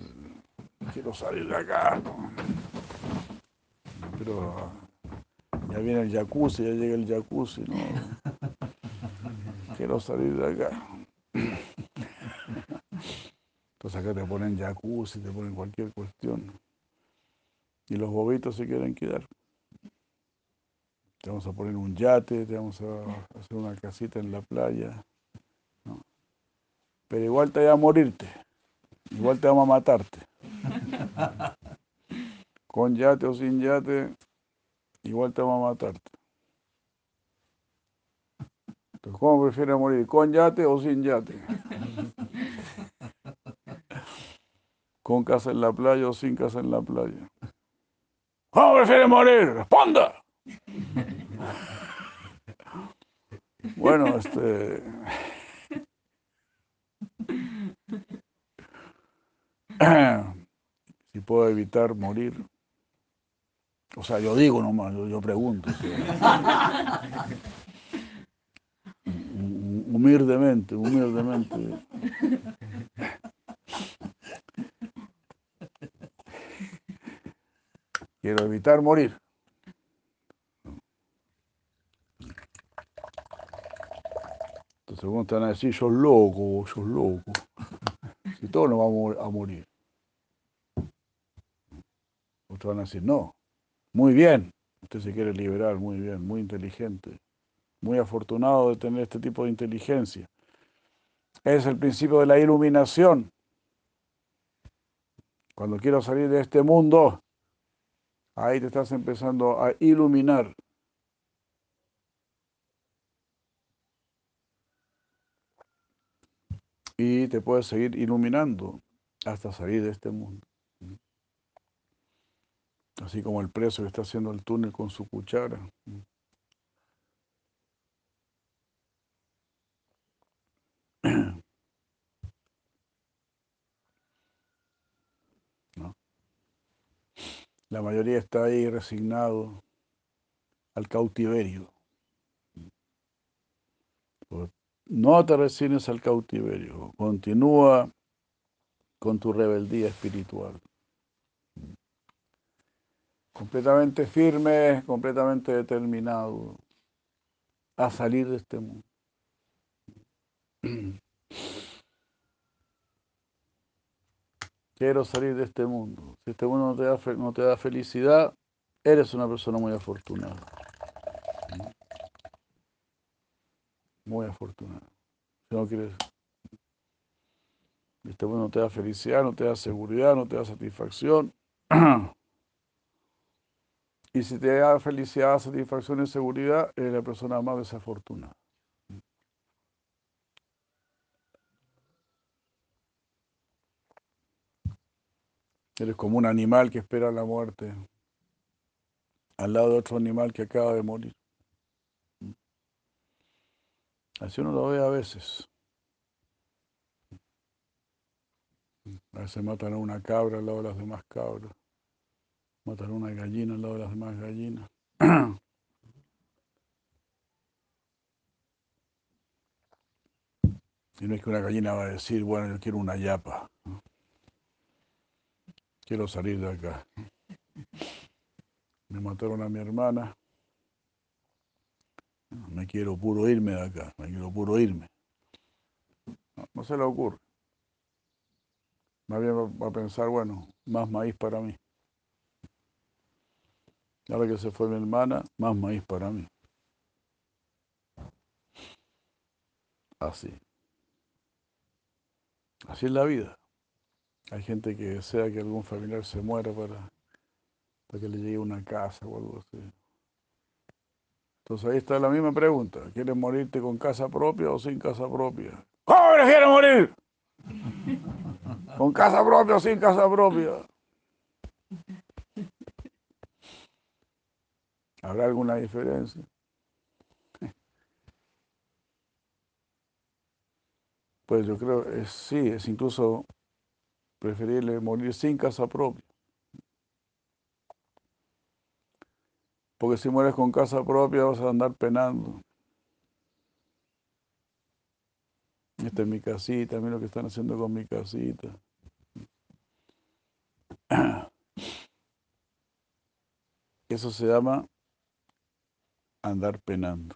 [SPEAKER 2] quiero salir de acá. ¿no? Pero ya viene el jacuzzi, ya llega el jacuzzi, ¿no? Quiero salir de acá. Entonces acá te ponen jacuzzi, te ponen cualquier cuestión. Y los bobitos se quieren quedar. Te vamos a poner un yate, te vamos a hacer una casita en la playa. ¿no? Pero igual te va a morirte. Igual te vamos a matarte. Con yate o sin yate, igual te vamos a matarte. Entonces, ¿cómo prefieres morir? ¿Con yate o sin yate? ¿Con casa en la playa o sin casa en la playa? ¿Cómo prefieres morir? ¡Responda! Bueno, este. Si puedo evitar morir. O sea, yo digo nomás, yo, yo pregunto. Hum- Humildemente, humildemente. Quiero evitar morir. Entonces, ¿cómo te van a decir? Sos loco, sos loco. Si Si todos nos vamos a morir. Otros van a decir, no, muy bien, usted se quiere liberar, muy bien, muy inteligente, muy afortunado de tener este tipo de inteligencia. Es el principio de la iluminación. Cuando quiero salir de este mundo, ahí te estás empezando a iluminar. Y te puedes seguir iluminando hasta salir de este mundo. Así como el preso que está haciendo el túnel con su cuchara. La mayoría está ahí resignado al cautiverio. No te resignes al cautiverio, continúa con tu rebeldía espiritual completamente firme, completamente determinado a salir de este mundo. Quiero salir de este mundo. Si este mundo no te da, no te da felicidad, eres una persona muy afortunada. Muy afortunada. Si no quieres, este mundo no te da felicidad, no te da seguridad, no te da satisfacción. Y si te da felicidad, satisfacción y seguridad, eres la persona más desafortunada. Eres como un animal que espera la muerte al lado de otro animal que acaba de morir. Así uno lo ve a veces. A veces matan a una cabra al lado de las demás cabras matar una gallina al lado de las demás gallinas. Y no es que una gallina va a decir, bueno, yo quiero una yapa. Quiero salir de acá. Me mataron a mi hermana. Me quiero puro irme de acá. Me quiero puro irme. No, no se le ocurre. Más bien va a pensar, bueno, más maíz para mí. Ahora que se fue mi hermana, más maíz para mí. Así. Así es la vida. Hay gente que desea que algún familiar se muera para, para que le llegue una casa o algo así. Entonces ahí está la misma pregunta. ¿Quieres morirte con casa propia o sin casa propia? ¿Cómo quieres morir? ¿Con casa propia o sin casa propia? ¿Habrá alguna diferencia? Pues yo creo, que sí, es incluso preferible morir sin casa propia. Porque si mueres con casa propia vas a andar penando. Esta es mi casita, mira lo que están haciendo con mi casita. Eso se llama andar penando.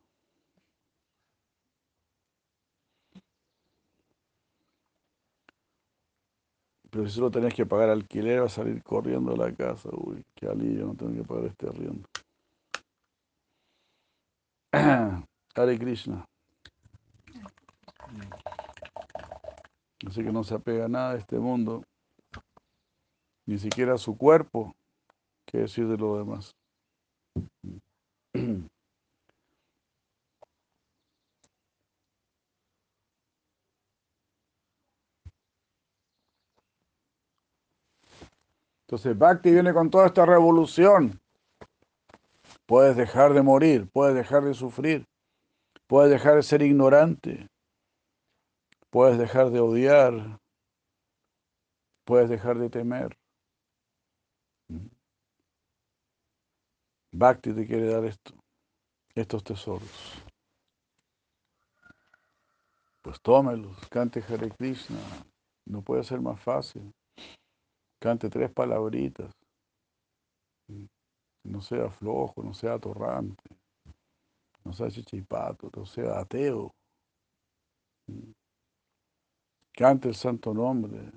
[SPEAKER 2] Pero si solo tenés que pagar alquiler, vas a salir corriendo a la casa. Uy, qué alivio, no tengo que pagar este arriendo. Hare Krishna. Así que no se apega a nada de este mundo, ni siquiera a su cuerpo, qué decir de lo demás. Entonces Bhakti viene con toda esta revolución. Puedes dejar de morir, puedes dejar de sufrir, puedes dejar de ser ignorante, puedes dejar de odiar, puedes dejar de temer. Bhakti te quiere dar esto, estos tesoros. Pues tómelos, cante Hare Krishna. No puede ser más fácil. Cante tres palabritas. No sea flojo, no sea atorrante. No sea chichipato, no sea ateo. cante el santo nombre,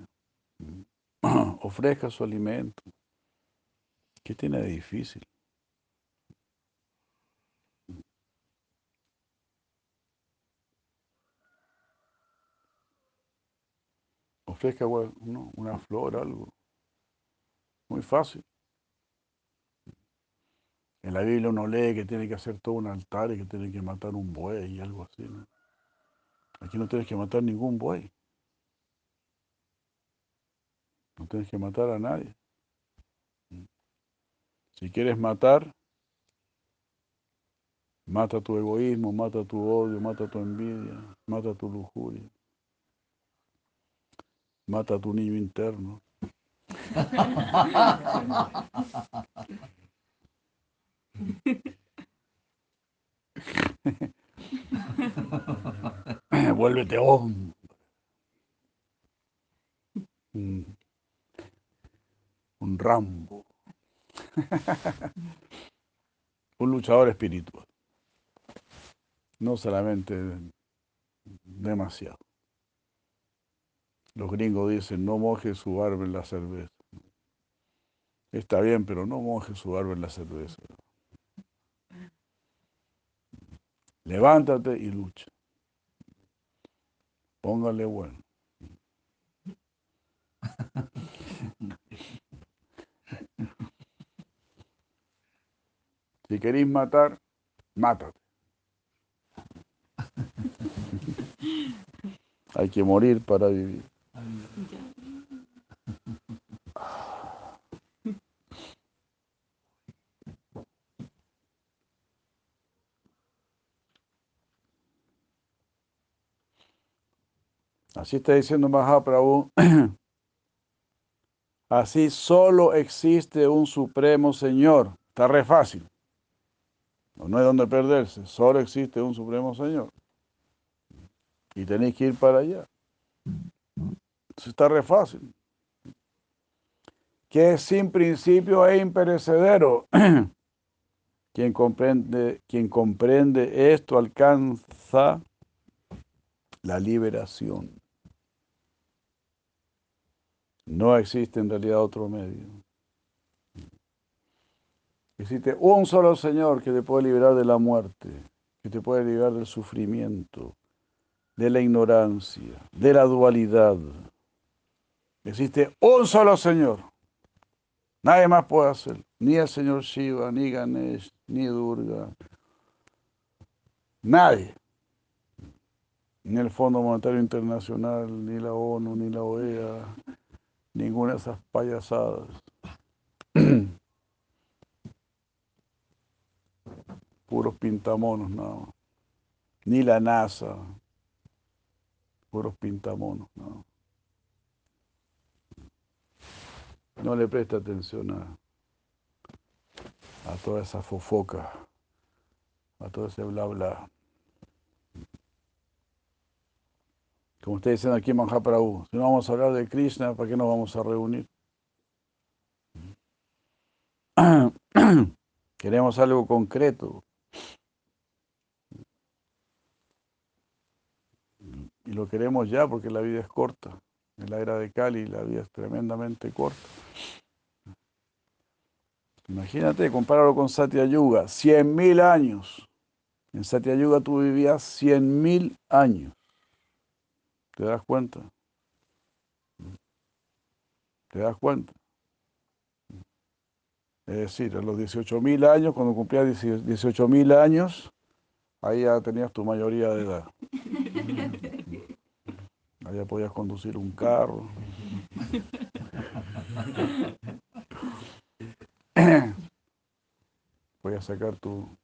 [SPEAKER 2] ofrezca su alimento. ¿Qué tiene de difícil? Ofrezca una flor, algo. Muy fácil. En la Biblia uno lee que tiene que hacer todo un altar y que tiene que matar un buey y algo así. Aquí no tienes que matar ningún buey. No tienes que matar a nadie. Si quieres matar, mata tu egoísmo, mata tu odio, mata tu envidia, mata tu lujuria. Mata tu niño interno. Vuélvete hombre. Mm. Un Rambo. Un luchador espiritual. No solamente demasiado. Los gringos dicen, no moje su barba en la cerveza. Está bien, pero no moje su barba en la cerveza. Levántate y lucha. Póngale bueno. Si queréis matar, mátate. Hay que morir para vivir. Así está diciendo Mahaprabhu. Así solo existe un supremo Señor. Está re fácil. No, hay donde perderse. Solo existe un supremo Señor. Y tenéis que ir para allá. Eso está re fácil. Que es sin principio e imperecedero. quien, comprende, quien comprende esto alcanza la liberación. No existe en realidad otro medio. Existe un solo Señor que te puede liberar de la muerte, que te puede liberar del sufrimiento, de la ignorancia, de la dualidad. Existe un solo Señor. Nadie más puede hacerlo. Ni el Señor Shiva, ni Ganesh, ni Durga. Nadie. Ni el Fondo Monetario Internacional, ni la ONU, ni la OEA, ninguna de esas payasadas. Puros pintamonos, no. Ni la NASA. Puros pintamonos, no. No le presta atención a, a toda esa fofoca, a todo ese bla bla. Como ustedes dicen aquí en Mahaprabhu, si no vamos a hablar de Krishna, ¿para qué nos vamos a reunir? Queremos algo concreto. Y lo queremos ya porque la vida es corta. En la era de Cali la vida es tremendamente corta. Imagínate, compáralo con Satya Yuga, 100.000 años. En Satya Yuga tú vivías 100.000 años. ¿Te das cuenta? ¿Te das cuenta? Es decir, a los 18.000 años, cuando cumplías 18.000 años, ahí ya tenías tu mayoría de edad. Ya podías conducir un carro. Podías sacar tu,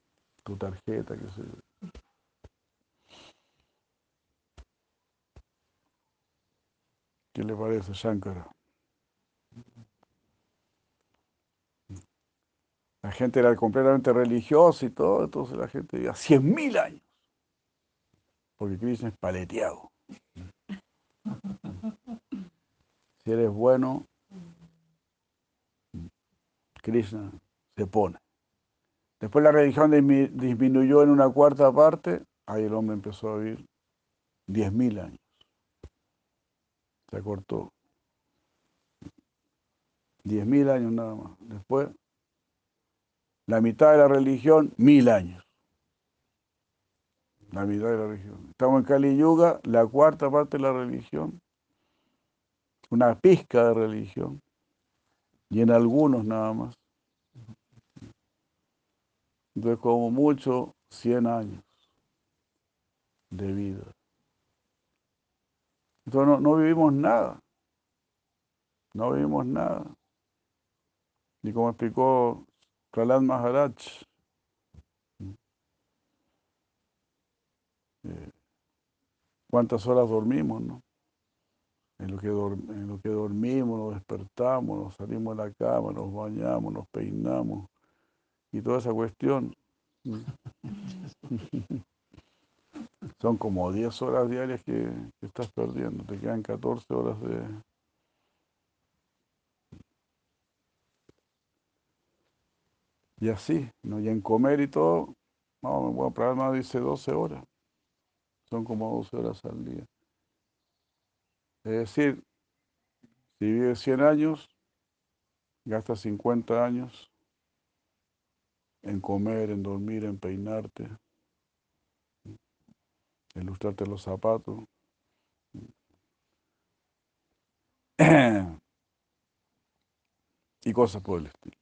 [SPEAKER 2] tu tarjeta, qué sé yo. ¿Qué le parece, Shankara? La gente era completamente religiosa y todo, entonces la gente vivía 100.000 años. Porque Krishna es paleteado. Si eres bueno, Krishna se pone. Después la religión disminuyó en una cuarta parte, ahí el hombre empezó a vivir 10.000 años. Se acortó. Diez mil años nada más. Después, la mitad de la religión, mil años. La mitad de la religión. Estamos en Kali Yuga, la cuarta parte de la religión. Una pizca de religión. Y en algunos nada más. Entonces, como mucho, 100 años de vida. Entonces, no, no vivimos nada. No vivimos nada. Y como explicó Prahlad Maharaj, eh, cuántas horas dormimos, ¿no? En lo, que en lo que dormimos, nos despertamos, nos salimos de la cama, nos bañamos, nos peinamos y toda esa cuestión. Son como 10 horas diarias que, estás perdiendo, te quedan 14 horas de... Y así, ¿no? y en comer y todo, no, me voy a parar más, dice 12 horas. Son como 12 horas al día. Es decir, si vives 100 años, gastas 50 años en comer, en dormir, en peinarte, en lustrarte los zapatos. y cosas por el estilo.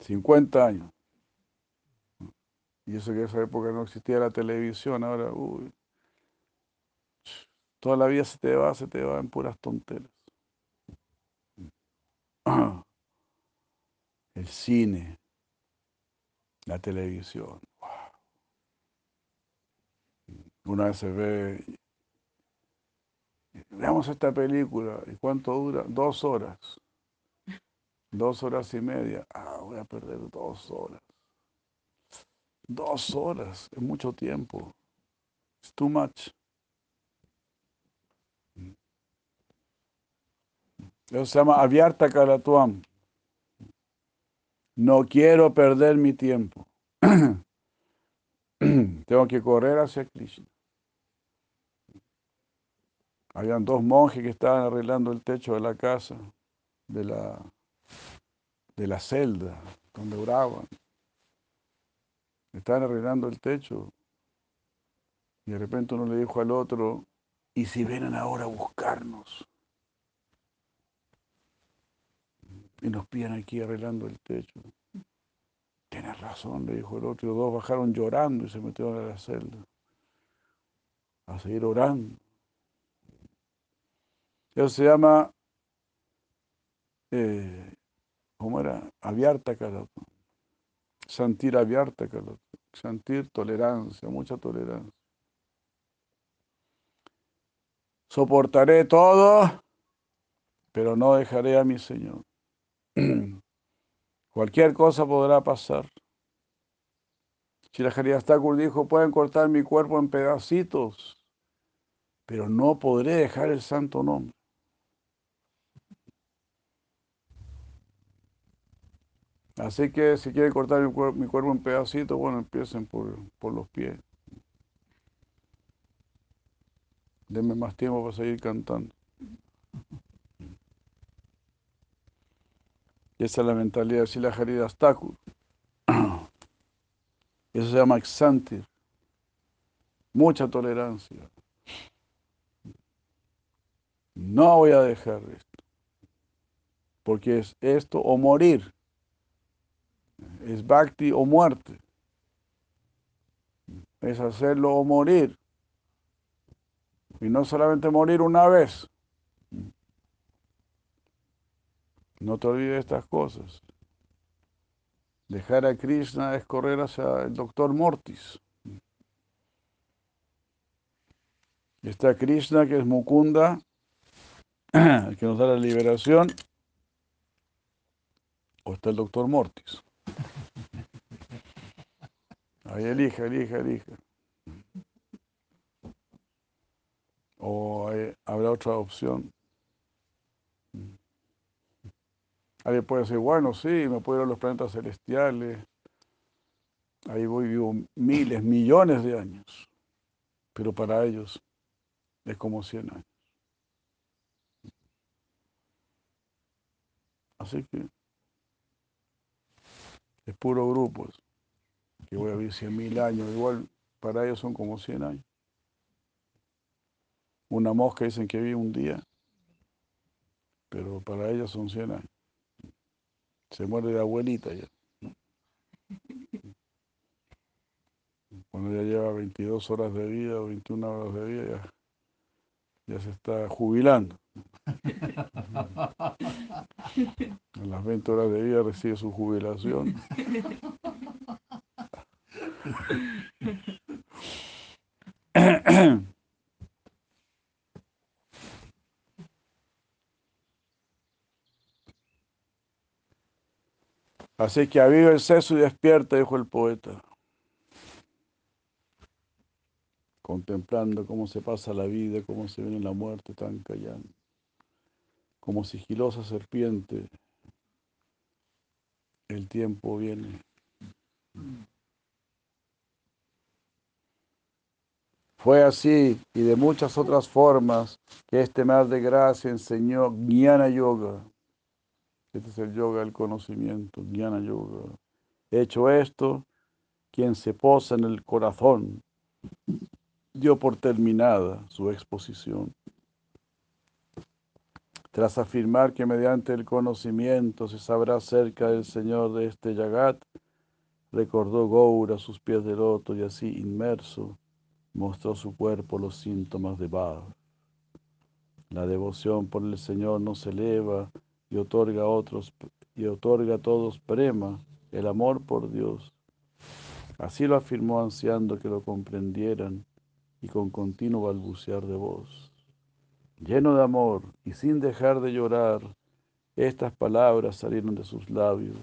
[SPEAKER 2] 50 años. Y eso que en esa época no existía la televisión, ahora, uy, toda la vida se te va, se te va en puras tonteras. El cine, la televisión. Una vez se ve, veamos esta película, ¿y cuánto dura? Dos horas. Dos horas y media. Ah, voy a perder dos horas. Dos horas, es mucho tiempo. Es too much. Eso se llama Aviarta Kalatuam. No quiero perder mi tiempo. Tengo que correr hacia Krishna. Habían dos monjes que estaban arreglando el techo de la casa, de la, de la celda donde oraban. Estaban arreglando el techo. Y de repente uno le dijo al otro, ¿y si vienen ahora a buscarnos? Y nos piden aquí arreglando el techo. Tienes razón, le dijo el otro. Y los dos bajaron llorando y se metieron a la celda. A seguir orando. Eso se llama, eh, ¿cómo era? Abierta calato. Sentir abierta calato. Sentir tolerancia, mucha tolerancia. Soportaré todo, pero no dejaré a mi Señor. Cualquier cosa podrá pasar. Shiraharia Thakur dijo, pueden cortar mi cuerpo en pedacitos, pero no podré dejar el santo nombre. Así que si quieren cortar mi, cuerpo en pedacitos, bueno, empiecen por, por los pies. Denme más tiempo para seguir cantando. Esa es la mentalidad de Sila Haridas Thakur. Eso se llama exantir. Mucha tolerancia. No voy a dejar esto. Porque es esto o morir. Es bhakti o muerte. Es hacerlo o morir. Y no solamente morir una vez. No te olvides de estas cosas. Dejar a Krishna es correr hacia el doctor Mortis. Está Krishna, que es Mukunda, que nos da la liberación. O está el doctor Mortis. Ahí elija, elija, elija. O habrá otra opción. Alguien puede decir, bueno, sí, me puedo ir a los planetas celestiales. Ahí voy, vivo miles, millones de años. Pero para ellos es como 100 años. Así que es puro grupo, que voy a vivir 100 mil años, igual para ellos son como 100 años. Una mosca dicen que vive un día, pero para ellos son 100 años. Se muere de abuelita ya. Cuando ya lleva 22 horas de vida o 21 horas de vida, ya, ya se está jubilando. A las 20 horas de vida recibe su jubilación. Así que aviva el seso y despierta, dijo el poeta. Contemplando cómo se pasa la vida, cómo se viene la muerte tan callando. Como sigilosa serpiente, el tiempo viene. Fue así y de muchas otras formas que este mar de gracia enseñó Jnana Yoga. Este es el yoga del conocimiento, Jnana Yoga. Hecho esto, quien se posa en el corazón dio por terminada su exposición. Tras afirmar que mediante el conocimiento se sabrá acerca del Señor de este Yagat, recordó Goura sus pies de loto y así inmerso mostró su cuerpo los síntomas de Bhav. La devoción por el Señor no se eleva y otorga a otros y otorga a todos prema, el amor por Dios. Así lo afirmó ansiando que lo comprendieran y con continuo balbucear de voz. Lleno de amor y sin dejar de llorar, estas palabras salieron de sus labios.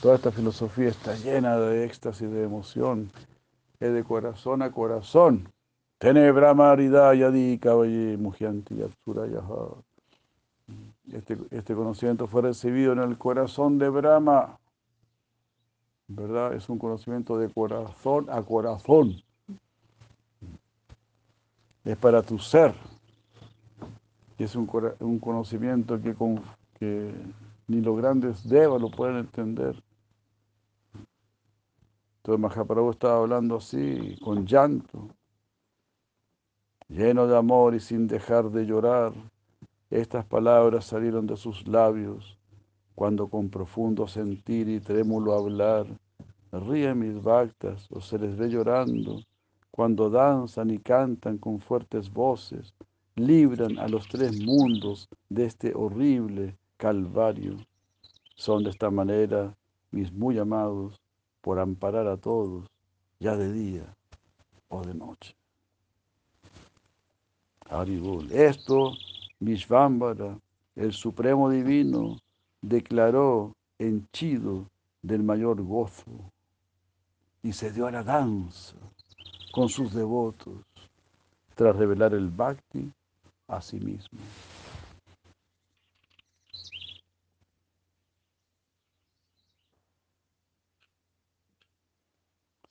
[SPEAKER 2] Toda esta filosofía está llena de éxtasis, de emoción es de corazón a corazón. Tenebra marida yadi kabayi mugianti Este, este conocimiento fue recibido en el corazón de Brahma. ¿Verdad? Es un conocimiento de corazón a corazón. Es para tu ser. Es un, conocimiento que, con, que ni los grandes devas lo pueden entender. Entonces Mahaprabhu estaba hablando así, con llanto, lleno de amor y sin dejar de llorar. Estas palabras salieron de sus labios cuando con profundo sentir y trémulo hablar ríen mis bactas o se les ve llorando cuando danzan y cantan con fuertes voces, libran a los tres mundos de este horrible calvario. Son de esta manera mis muy amados por amparar a todos, ya de día o de noche. Haribol. Esto, Vishvambara, el Supremo Divino, declaró henchido del mayor gozo y se dio a la danza con sus devotos tras revelar el bhakti a sí mismo.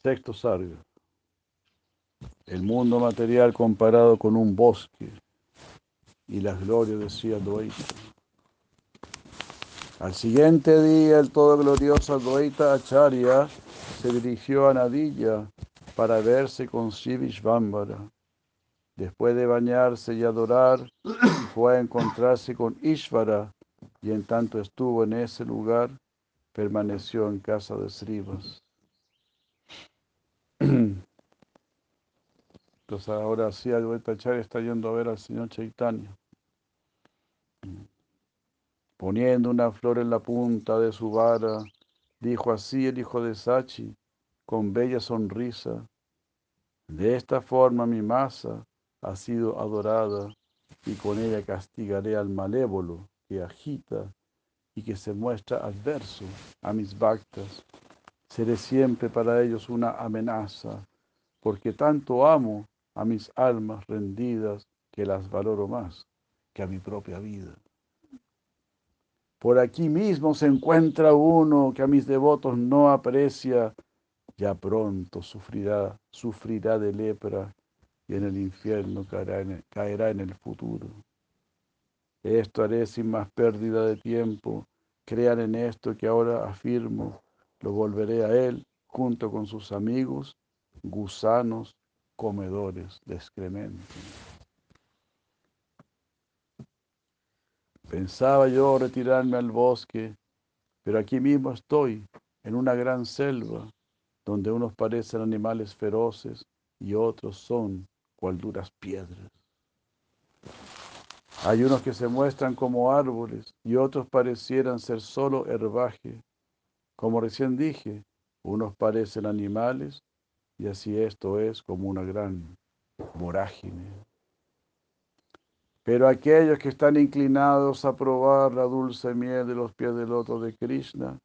[SPEAKER 2] Sexto sarga. El mundo material comparado con un bosque y las glorias de Sri Al siguiente día, el todo glorioso Advaita Acharya se dirigió a Nadilla para verse con Sri Vishvambara. Después de bañarse y adorar, fue a encontrarse con Ishvara y en tanto estuvo en ese lugar, permaneció en casa de Srivas. Entonces ahora sí, Advaita Acharya está yendo a ver al señor Chaitanya. Poniendo una flor en la punta de su vara, dijo así el hijo de Sachi, con bella sonrisa. De esta forma mi masa ha sido adorada y con ella castigaré al malévolo que agita y que se muestra adverso a mis bhaktas seré siempre para ellos una amenaza, porque tanto amo a mis almas rendidas que las valoro más que a mi propia vida. Por aquí mismo se encuentra uno que a mis devotos no aprecia, ya pronto sufrirá, sufrirá de lepra y en el infierno caerá en el, caerá en el futuro. Esto haré sin más pérdida de tiempo. Crean en esto que ahora afirmo. Lo volveré a él junto con sus amigos, gusanos, comedores de excremento. Pensaba yo retirarme al bosque, pero aquí mismo estoy, en una gran selva, donde unos parecen animales feroces y otros son cual duras piedras. Hay unos que se muestran como árboles y otros parecieran ser solo herbaje. Como recién dije, unos parecen animales y así esto es como una gran vorágine. Pero aquellos que están inclinados a probar la dulce miel de los pies del loto de Krishna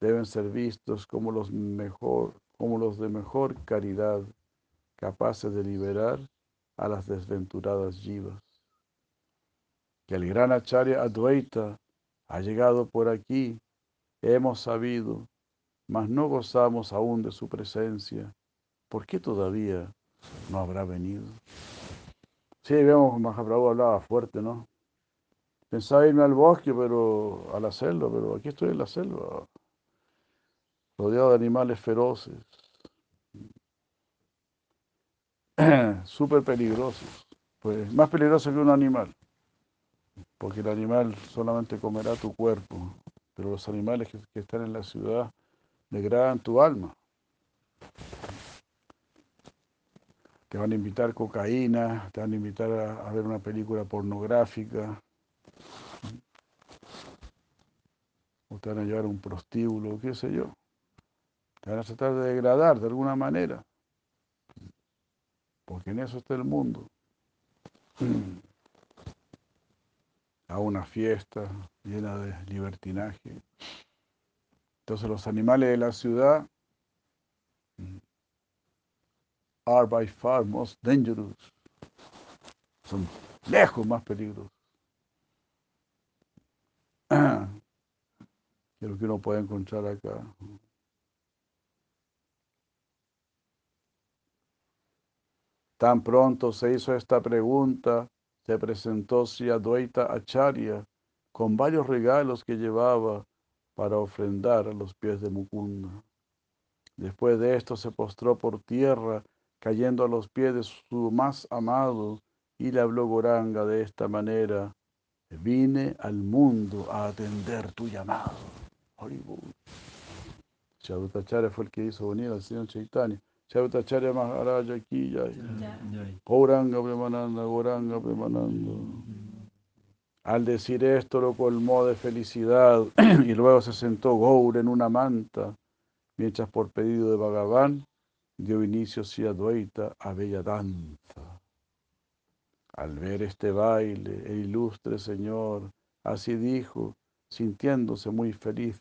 [SPEAKER 2] deben ser vistos como los, de mejor caridad, capaces de liberar a las desventuradas jivas. Que el gran acharya Advaita ha llegado por aquí, hemos sabido, mas no gozamos aún de su presencia. ¿Por qué todavía no habrá venido? Sí, vemos que Mahaprabhu hablaba fuerte, ¿no? Pensaba irme al bosque, pero a la selva, pero aquí estoy en la selva, rodeado de animales feroces, súper peligrosos, pues más peligrosos que un animal, porque el animal solamente comerá tu cuerpo, pero los animales que están en la ciudad degradan tu alma. Te van a invitar cocaína, te van a invitar a, ver una película pornográfica, o te van a llevar a un prostíbulo, qué sé yo. Te van a tratar de degradar de alguna manera, porque en eso está el mundo. A una fiesta llena de libertinaje. Entonces los animales de la ciudad are by far most dangerous. Son lejos más peligrosos que lo que uno puede encontrar acá. Tan pronto se hizo esta pregunta, se presentó Siaduaita Acharya con varios regalos que llevaba para ofrendar a los pies de Mukunda. Después de esto se postró por tierra cayendo a los pies de su más amado, y le habló Goranga de esta manera, vine al mundo a atender tu llamado. Chavutacharya fue el que hizo venir al Señor Chaitanya. Chavutacharya Maharaj aquí ya. Goranga Premananda, Goranga Premananda. Al decir esto lo colmó de felicidad y luego se sentó Gour en una manta, mientras por pedido de Bhagavan dio inicio Siaduaita a bella danza. Al ver este baile, el ilustre Señor así dijo, sintiéndose muy feliz.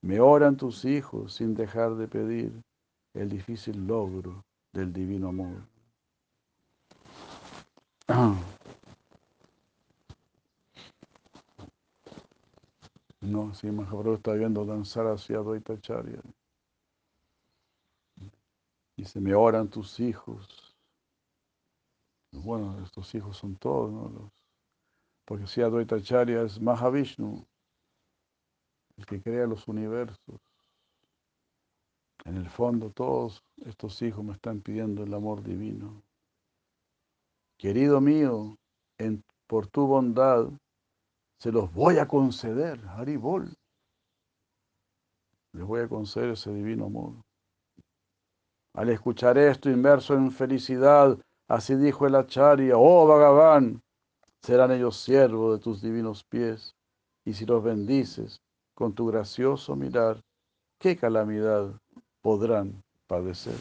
[SPEAKER 2] Me oran tus hijos sin dejar de pedir el difícil logro del divino amor. No, si Mahaprabhu está viendo danzar hacia Advaita Charya. Dice, me oran tus hijos. Bueno, estos hijos son todos, ¿no? porque si Advaita Acharya es Mahavishnu, el que crea los universos. En el fondo todos estos hijos me están pidiendo el amor divino. Querido mío, por tu bondad se los voy a conceder, Haribol. Les voy a conceder ese divino amor. Al escuchar esto, inmerso en felicidad, así dijo el Acharya, oh Bhagavan, serán ellos siervos de tus divinos pies, y si los bendices con tu gracioso mirar, ¿qué calamidad podrán padecer?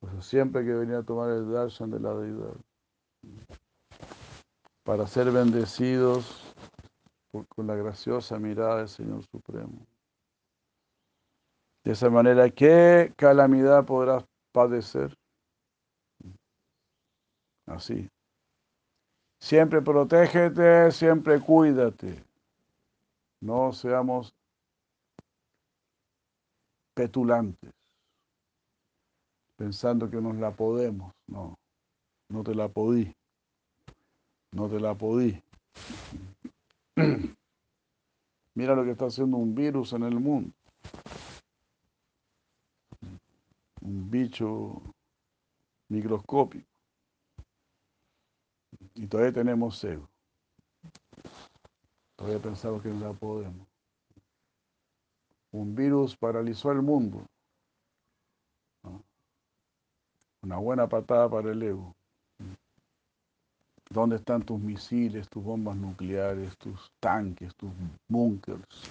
[SPEAKER 2] Pues siempre que venía a tomar el darshan de la deidad, para ser bendecidos con la graciosa mirada del Señor Supremo. De esa manera, ¿qué calamidad podrás padecer? Así. Siempre protégete, siempre cuídate. No seamos petulantes. pensando que nos la podemos. No, no te la podí. No te la podí. Mira lo que está haciendo un virus en el mundo. Un bicho microscópico. Y todavía tenemos ego. Todavía pensamos que no la podemos. Un virus paralizó el mundo. Una buena patada para el ego. ¿Dónde están tus misiles, tus bombas nucleares, tus tanques, tus búnkers?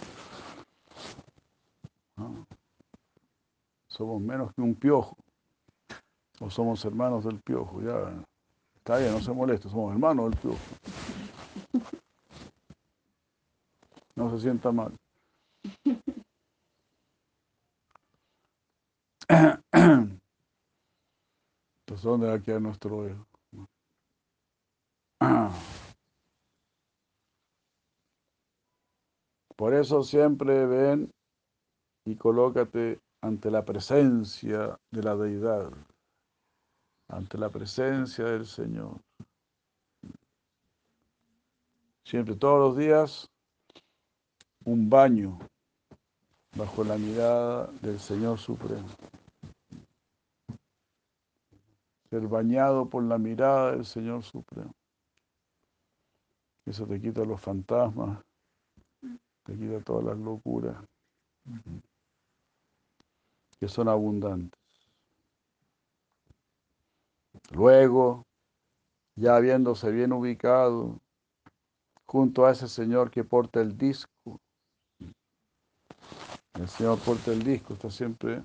[SPEAKER 2] Somos menos que un piojo. O somos hermanos del piojo. Ya está bien, no se moleste, somos hermanos del piojo. No se sienta mal. Entonces, ¿dónde va a quedar nuestro ego? Por eso siempre ven y colócate ante la presencia de la deidad, ante la presencia del Señor. Siempre, todos los días, un baño bajo la mirada del Señor Supremo. Ser bañado por la mirada del Señor Supremo. Eso te quita los fantasmas, te quita todas las locuras que son abundantes. Luego, ya habiéndose bien ubicado junto a ese señor que porta el disco, el señor porta el disco, está siempre,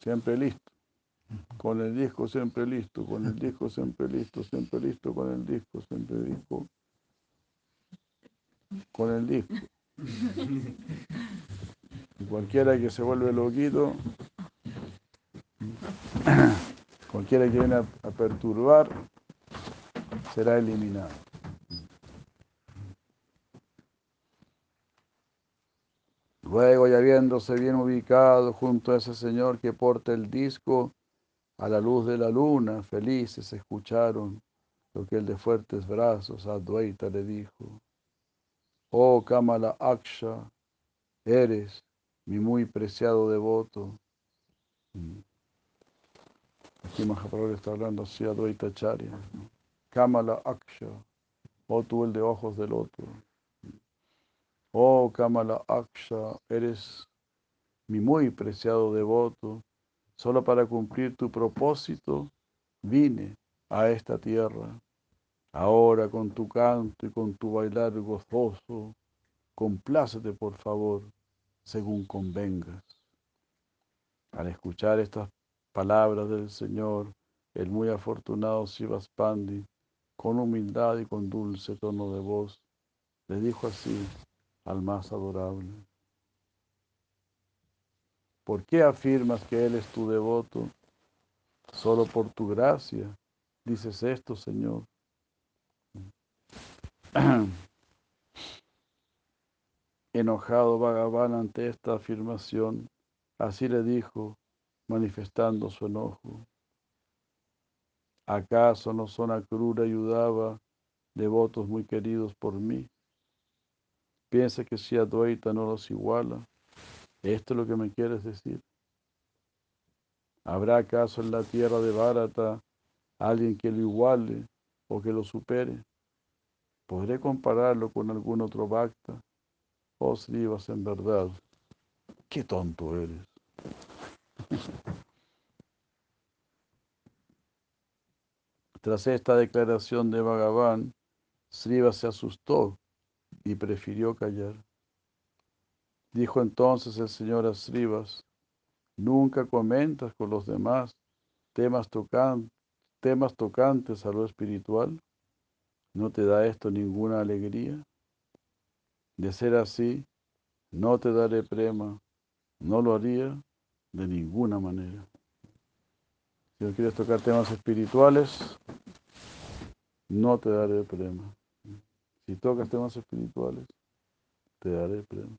[SPEAKER 2] siempre listo. Con el disco siempre listo, con el disco siempre listo, siempre listo con el disco, siempre disco. Con el disco. Y cualquiera que se vuelve loquito, cualquiera que viene a, perturbar, será eliminado. Luego, ya habiéndose bien ubicado junto a ese señor que porta el disco, a la luz de la luna, felices escucharon lo que el de fuertes brazos a Adwaita le dijo. Oh Kamala Aksha, eres mi muy preciado devoto. Aquí Mahaprabhu está hablando así a Charya. Kamala Aksha, oh tú el de ojos del otro. Oh Kamala Aksha, eres mi muy preciado devoto. Solo para cumplir tu propósito vine a esta tierra. Ahora con tu canto y con tu bailar gozoso, complácete por favor, según convengas. Al escuchar estas palabras del Señor, el muy afortunado Sivaspandi, con humildad y con dulce tono de voz, le dijo así al más adorable. ¿Por qué afirmas que Él es tu devoto? Solo por tu gracia dices esto, Señor. Enojado Bhagavan ante esta afirmación, así le dijo, manifestando su enojo. ¿Acaso no son Akrura y Udava devotos muy queridos por mí? Piensa que si Advaita no los iguala, ¿esto es lo que me quieres decir? ¿Habrá acaso en la tierra de Bharata alguien que lo iguale o que lo supere? ¿Podré compararlo con algún otro Bhakta? Oh Srivas, en verdad, qué tonto eres. Tras esta declaración de Bhagavan, Srivas se asustó y prefirió callar. Dijo entonces el señor a Srivas, nunca comentas con los demás temas, temas tocantes a lo espiritual. ¿No te da esto ninguna alegría? De ser así, no te daré prema, no lo haría de ninguna manera. Si no quieres tocar temas espirituales, no te daré prema. Si tocas temas espirituales, te daré prema.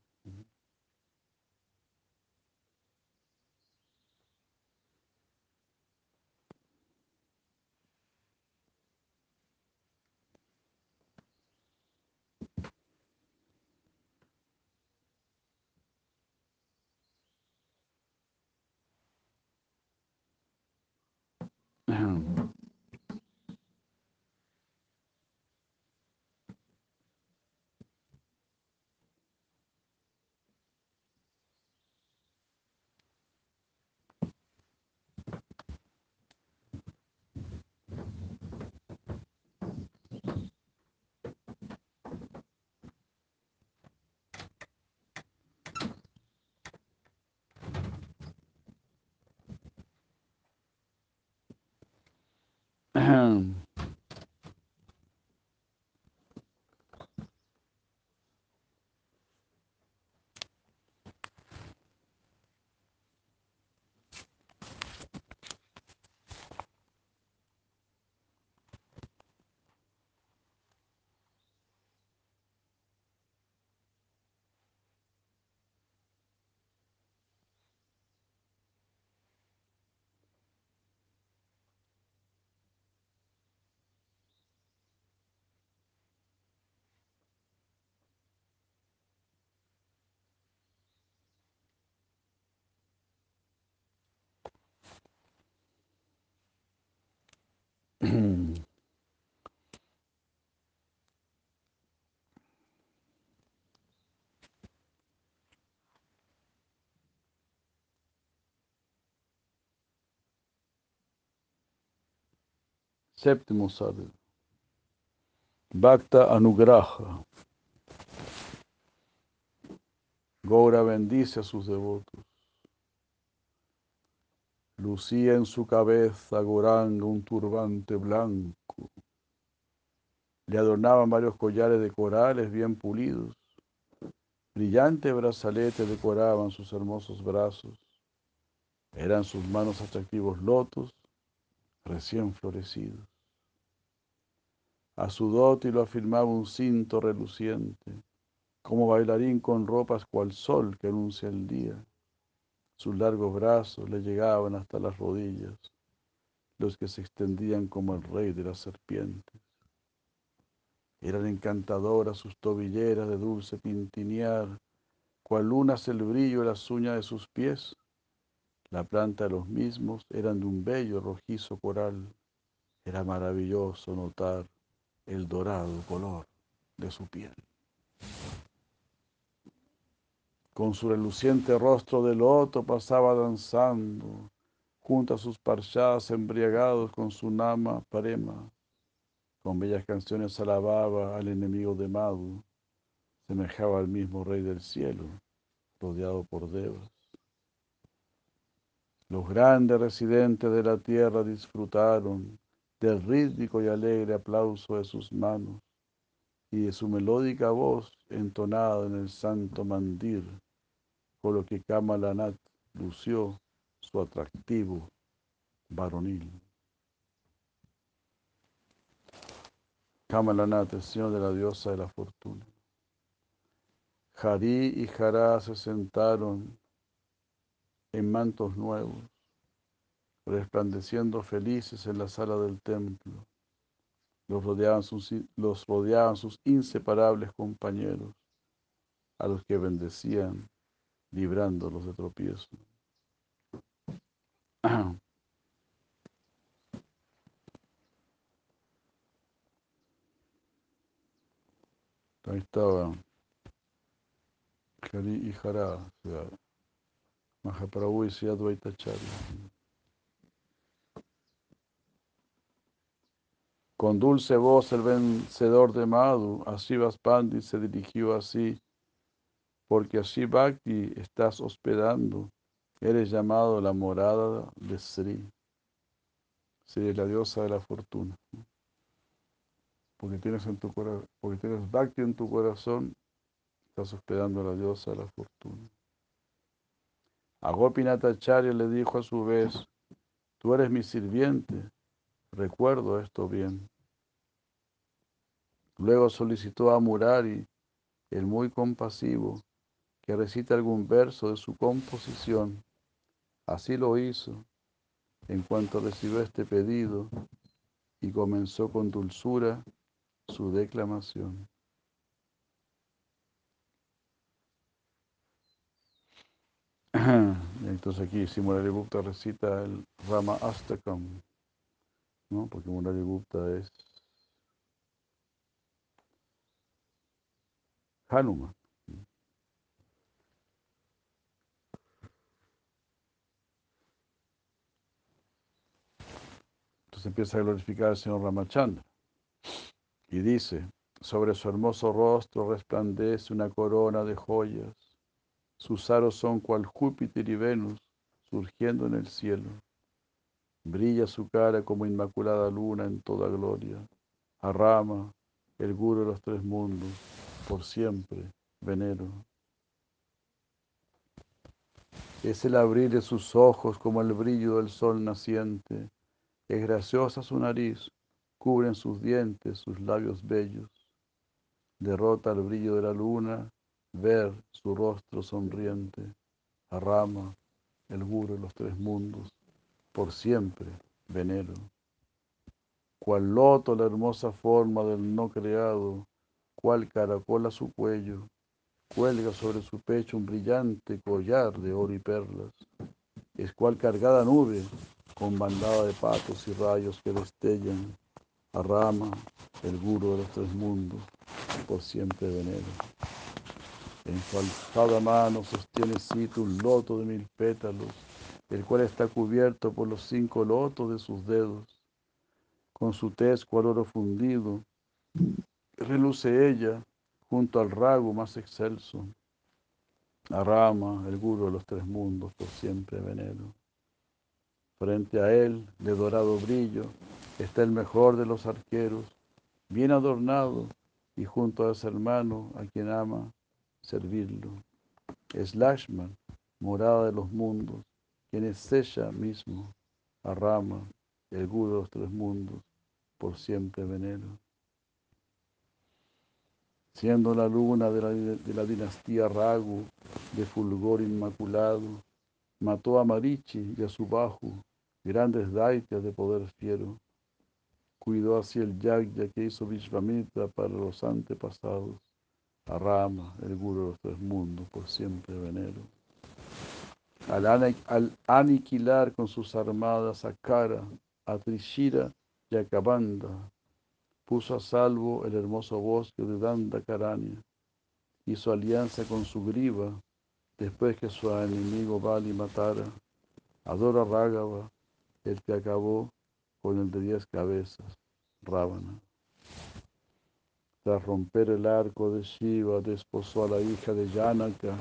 [SPEAKER 2] Now, Séptimo sábado. Bhakta Anugraha. Gora bendice a sus devotos. Lucía en su cabeza Goranga un turbante blanco. Le adornaban varios collares de corales bien pulidos. Brillantes brazaletes decoraban sus hermosos brazos. Eran sus manos atractivos lotos recién florecidos. A su dote lo afirmaba un cinto reluciente, como bailarín con ropas cual sol que anuncia el día. Sus largos brazos le llegaban hasta las rodillas, los que se extendían como el rey de las serpientes. Eran encantadoras sus tobilleras de dulce pintinear, cual lunas el brillo de las uñas de sus pies. La planta de los mismos eran de un bello rojizo coral. Era maravilloso notar el dorado color de su piel. Con su reluciente rostro de loto pasaba danzando junto a sus parchadas embriagados con su nama parema. Con bellas canciones alababa al enemigo de Madhu, semejaba al mismo rey del cielo, rodeado por devas. Los grandes residentes de la tierra disfrutaron del rítmico y alegre aplauso de sus manos y de su melódica voz entonada en el santo mandir, con lo que Kamalanat lució su atractivo varonil. Kamalanat, el señor de la diosa de la fortuna. Hari y Hará se sentaron en mantos nuevos resplandeciendo felices en la sala del templo. Los rodeaban sus, inseparables compañeros, a los que bendecían, librándolos de tropiezo. Ahí estaba Hari y sea, Mahaprabhu y Con dulce voz el vencedor de Madhu, Asivas Pandit se dirigió así, porque así Bhakti estás hospedando, eres llamado la morada de Sri. Sri la diosa de la fortuna. Porque tienes, en tu porque tienes Bhakti en tu corazón, estás hospedando a la diosa de la fortuna. A Gopinathacharya le dijo a su vez, tú eres mi sirviente, recuerdo esto bien. Luego solicitó a Murari, el muy compasivo, que recite algún verso de su composición. Así lo hizo en cuanto recibió este pedido y comenzó con dulzura su declamación. Entonces aquí si Murari Gupta recita el Rama Astakam, ¿no? porque Murari Gupta es Hanuman. Entonces empieza a glorificar al Señor Ramachandra y dice, sobre su hermoso rostro resplandece una corona de joyas, sus aros son cual Júpiter y Venus surgiendo en el cielo. Brilla su cara como inmaculada luna en toda gloria. A Rama, el guru de los tres mundos, por siempre venero. Es el abrir de sus ojos como el brillo del sol naciente. Es graciosa su nariz, cubren sus dientes, sus labios bellos. Derrota el brillo de la luna, ver su rostro sonriente. A Rama, el guru de los tres mundos, por siempre venero. Cual loto la hermosa forma del no creado, cual caracol su cuello, cuelga sobre su pecho un brillante collar de oro y perlas. Es cual cargada nube, con bandada de patos y rayos que destellan a Rama, el guru de los tres mundos, por siempre venero. En su alzada mano sostiene Sita un loto de mil pétalos, el cual está cubierto por los cinco lotos de sus dedos. Con su tez cual oro fundido, reluce ella junto al rago más excelso. A Rama, el guru de los tres mundos, por siempre venero. Frente a él, de dorado brillo, está el mejor de los arqueros, bien adornado, y junto a ese hermano a quien ama servirlo. Es Lashman, morada de los mundos, quien es ella mismo, a Rama, el guru de los tres mundos, por siempre venero. Siendo la luna de la, de la dinastía Ragu, de fulgor inmaculado, mató a Marichi y a su bajo, grandes daitias de poder fiero. Cuidó así el yagya que hizo Vishvamitra para los antepasados. A Rama, el guru de los tres mundos, por siempre venero. Al, al aniquilar con sus armadas a Kara, a Trishira y a Kabanda, puso a salvo el hermoso bosque de Dandakaranya. Hizo alianza con su griva después que su enemigo Bali matara. Adora Rágava, el que acabó con el de diez cabezas, Ravana. Tras romper el arco de Shiva, desposó a la hija de Yanaka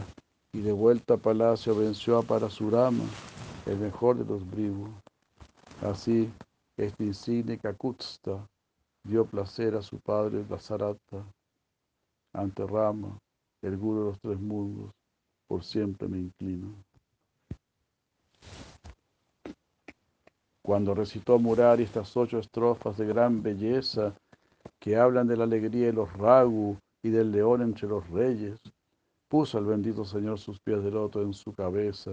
[SPEAKER 2] y de vuelta a palacio venció a Parasurama, el mejor de los brivos. Así, este insigne Kakutsta dio placer a su padre Dasarata. Ante Rama, el guru de los tres mundos, por siempre me inclino. Cuando recitó Murari estas ocho estrofas de gran belleza que hablan de la alegría de los ragu y del león entre los reyes, puso al bendito Señor sus pies de loto en su cabeza,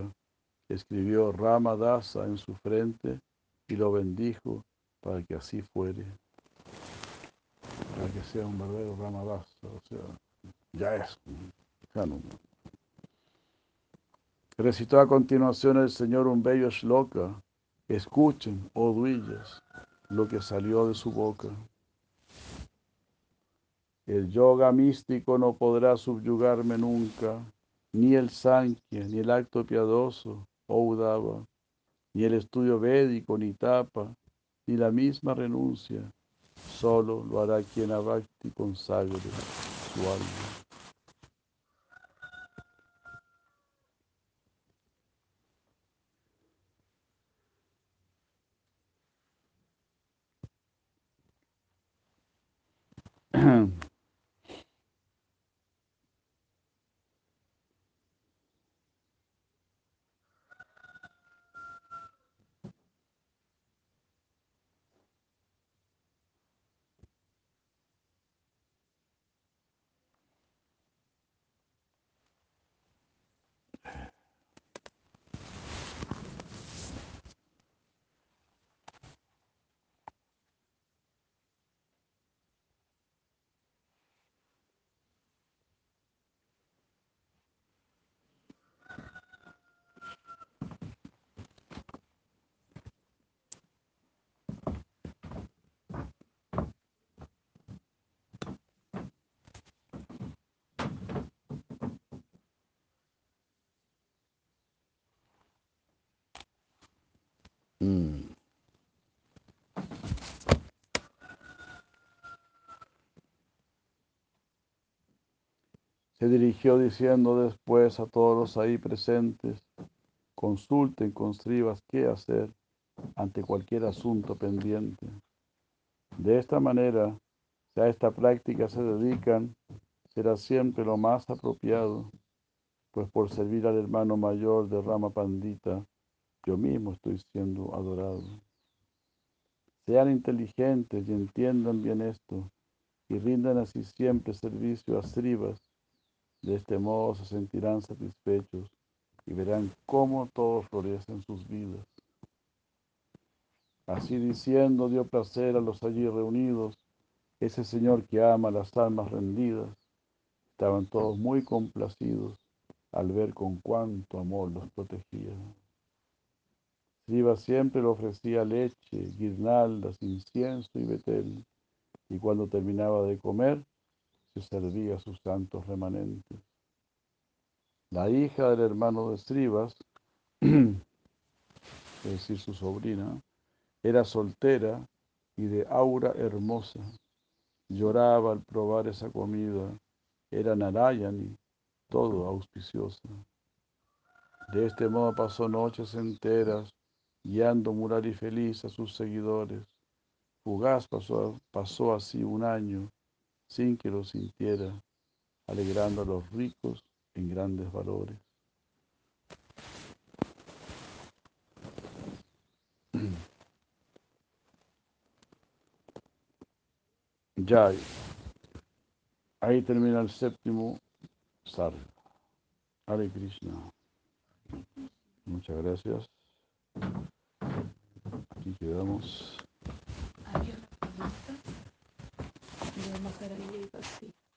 [SPEAKER 2] escribió Rama Dasa en su frente y lo bendijo para que así fuere que sea un verdadero Ramadasa, o sea, ya es. Recitó a continuación el Señor un bello shloka. Escuchen, oh duillas, lo que salió de su boca. El yoga místico no podrá subyugarme nunca, ni el sankhya, ni el acto piadoso, oh Udava, ni el estudio védico, ni tapa, ni la misma renuncia Solo lo hará quien a Bhakti consagre su alma. Mm. Se dirigió diciendo después a todos los ahí presentes, consulten con Srivas qué hacer ante cualquier asunto pendiente. De esta manera, si a esta práctica se dedican, será siempre lo más apropiado, pues por servir al hermano mayor de Rama Pandita, yo mismo estoy siendo adorado. Sean inteligentes y entiendan bien esto, y rindan así siempre servicio a Srivas. De este modo se sentirán satisfechos y verán cómo todo florece en sus vidas. Así diciendo, dio placer a los allí reunidos, ese Señor que ama las almas rendidas. Estaban todos muy complacidos al ver con cuánto amor los protegía. Siva siempre le ofrecía leche, guirnaldas, incienso y betel, y cuando terminaba de comer, se servía sus santos remanentes. La hija del hermano de Srivas, es decir, su sobrina, era soltera y de aura hermosa. Lloraba al probar esa comida. Era Narayani, todo auspiciosa. De este modo pasó noches enteras, guiando y feliz a sus seguidores. Fugaz pasó, pasó así un año, sin que lo sintiera, alegrando a los ricos en grandes valores. Ya, ahí termina el séptimo sarga. Hare Krishna. Muchas gracias. Aquí quedamos.
[SPEAKER 4] Hay una de Maharajita y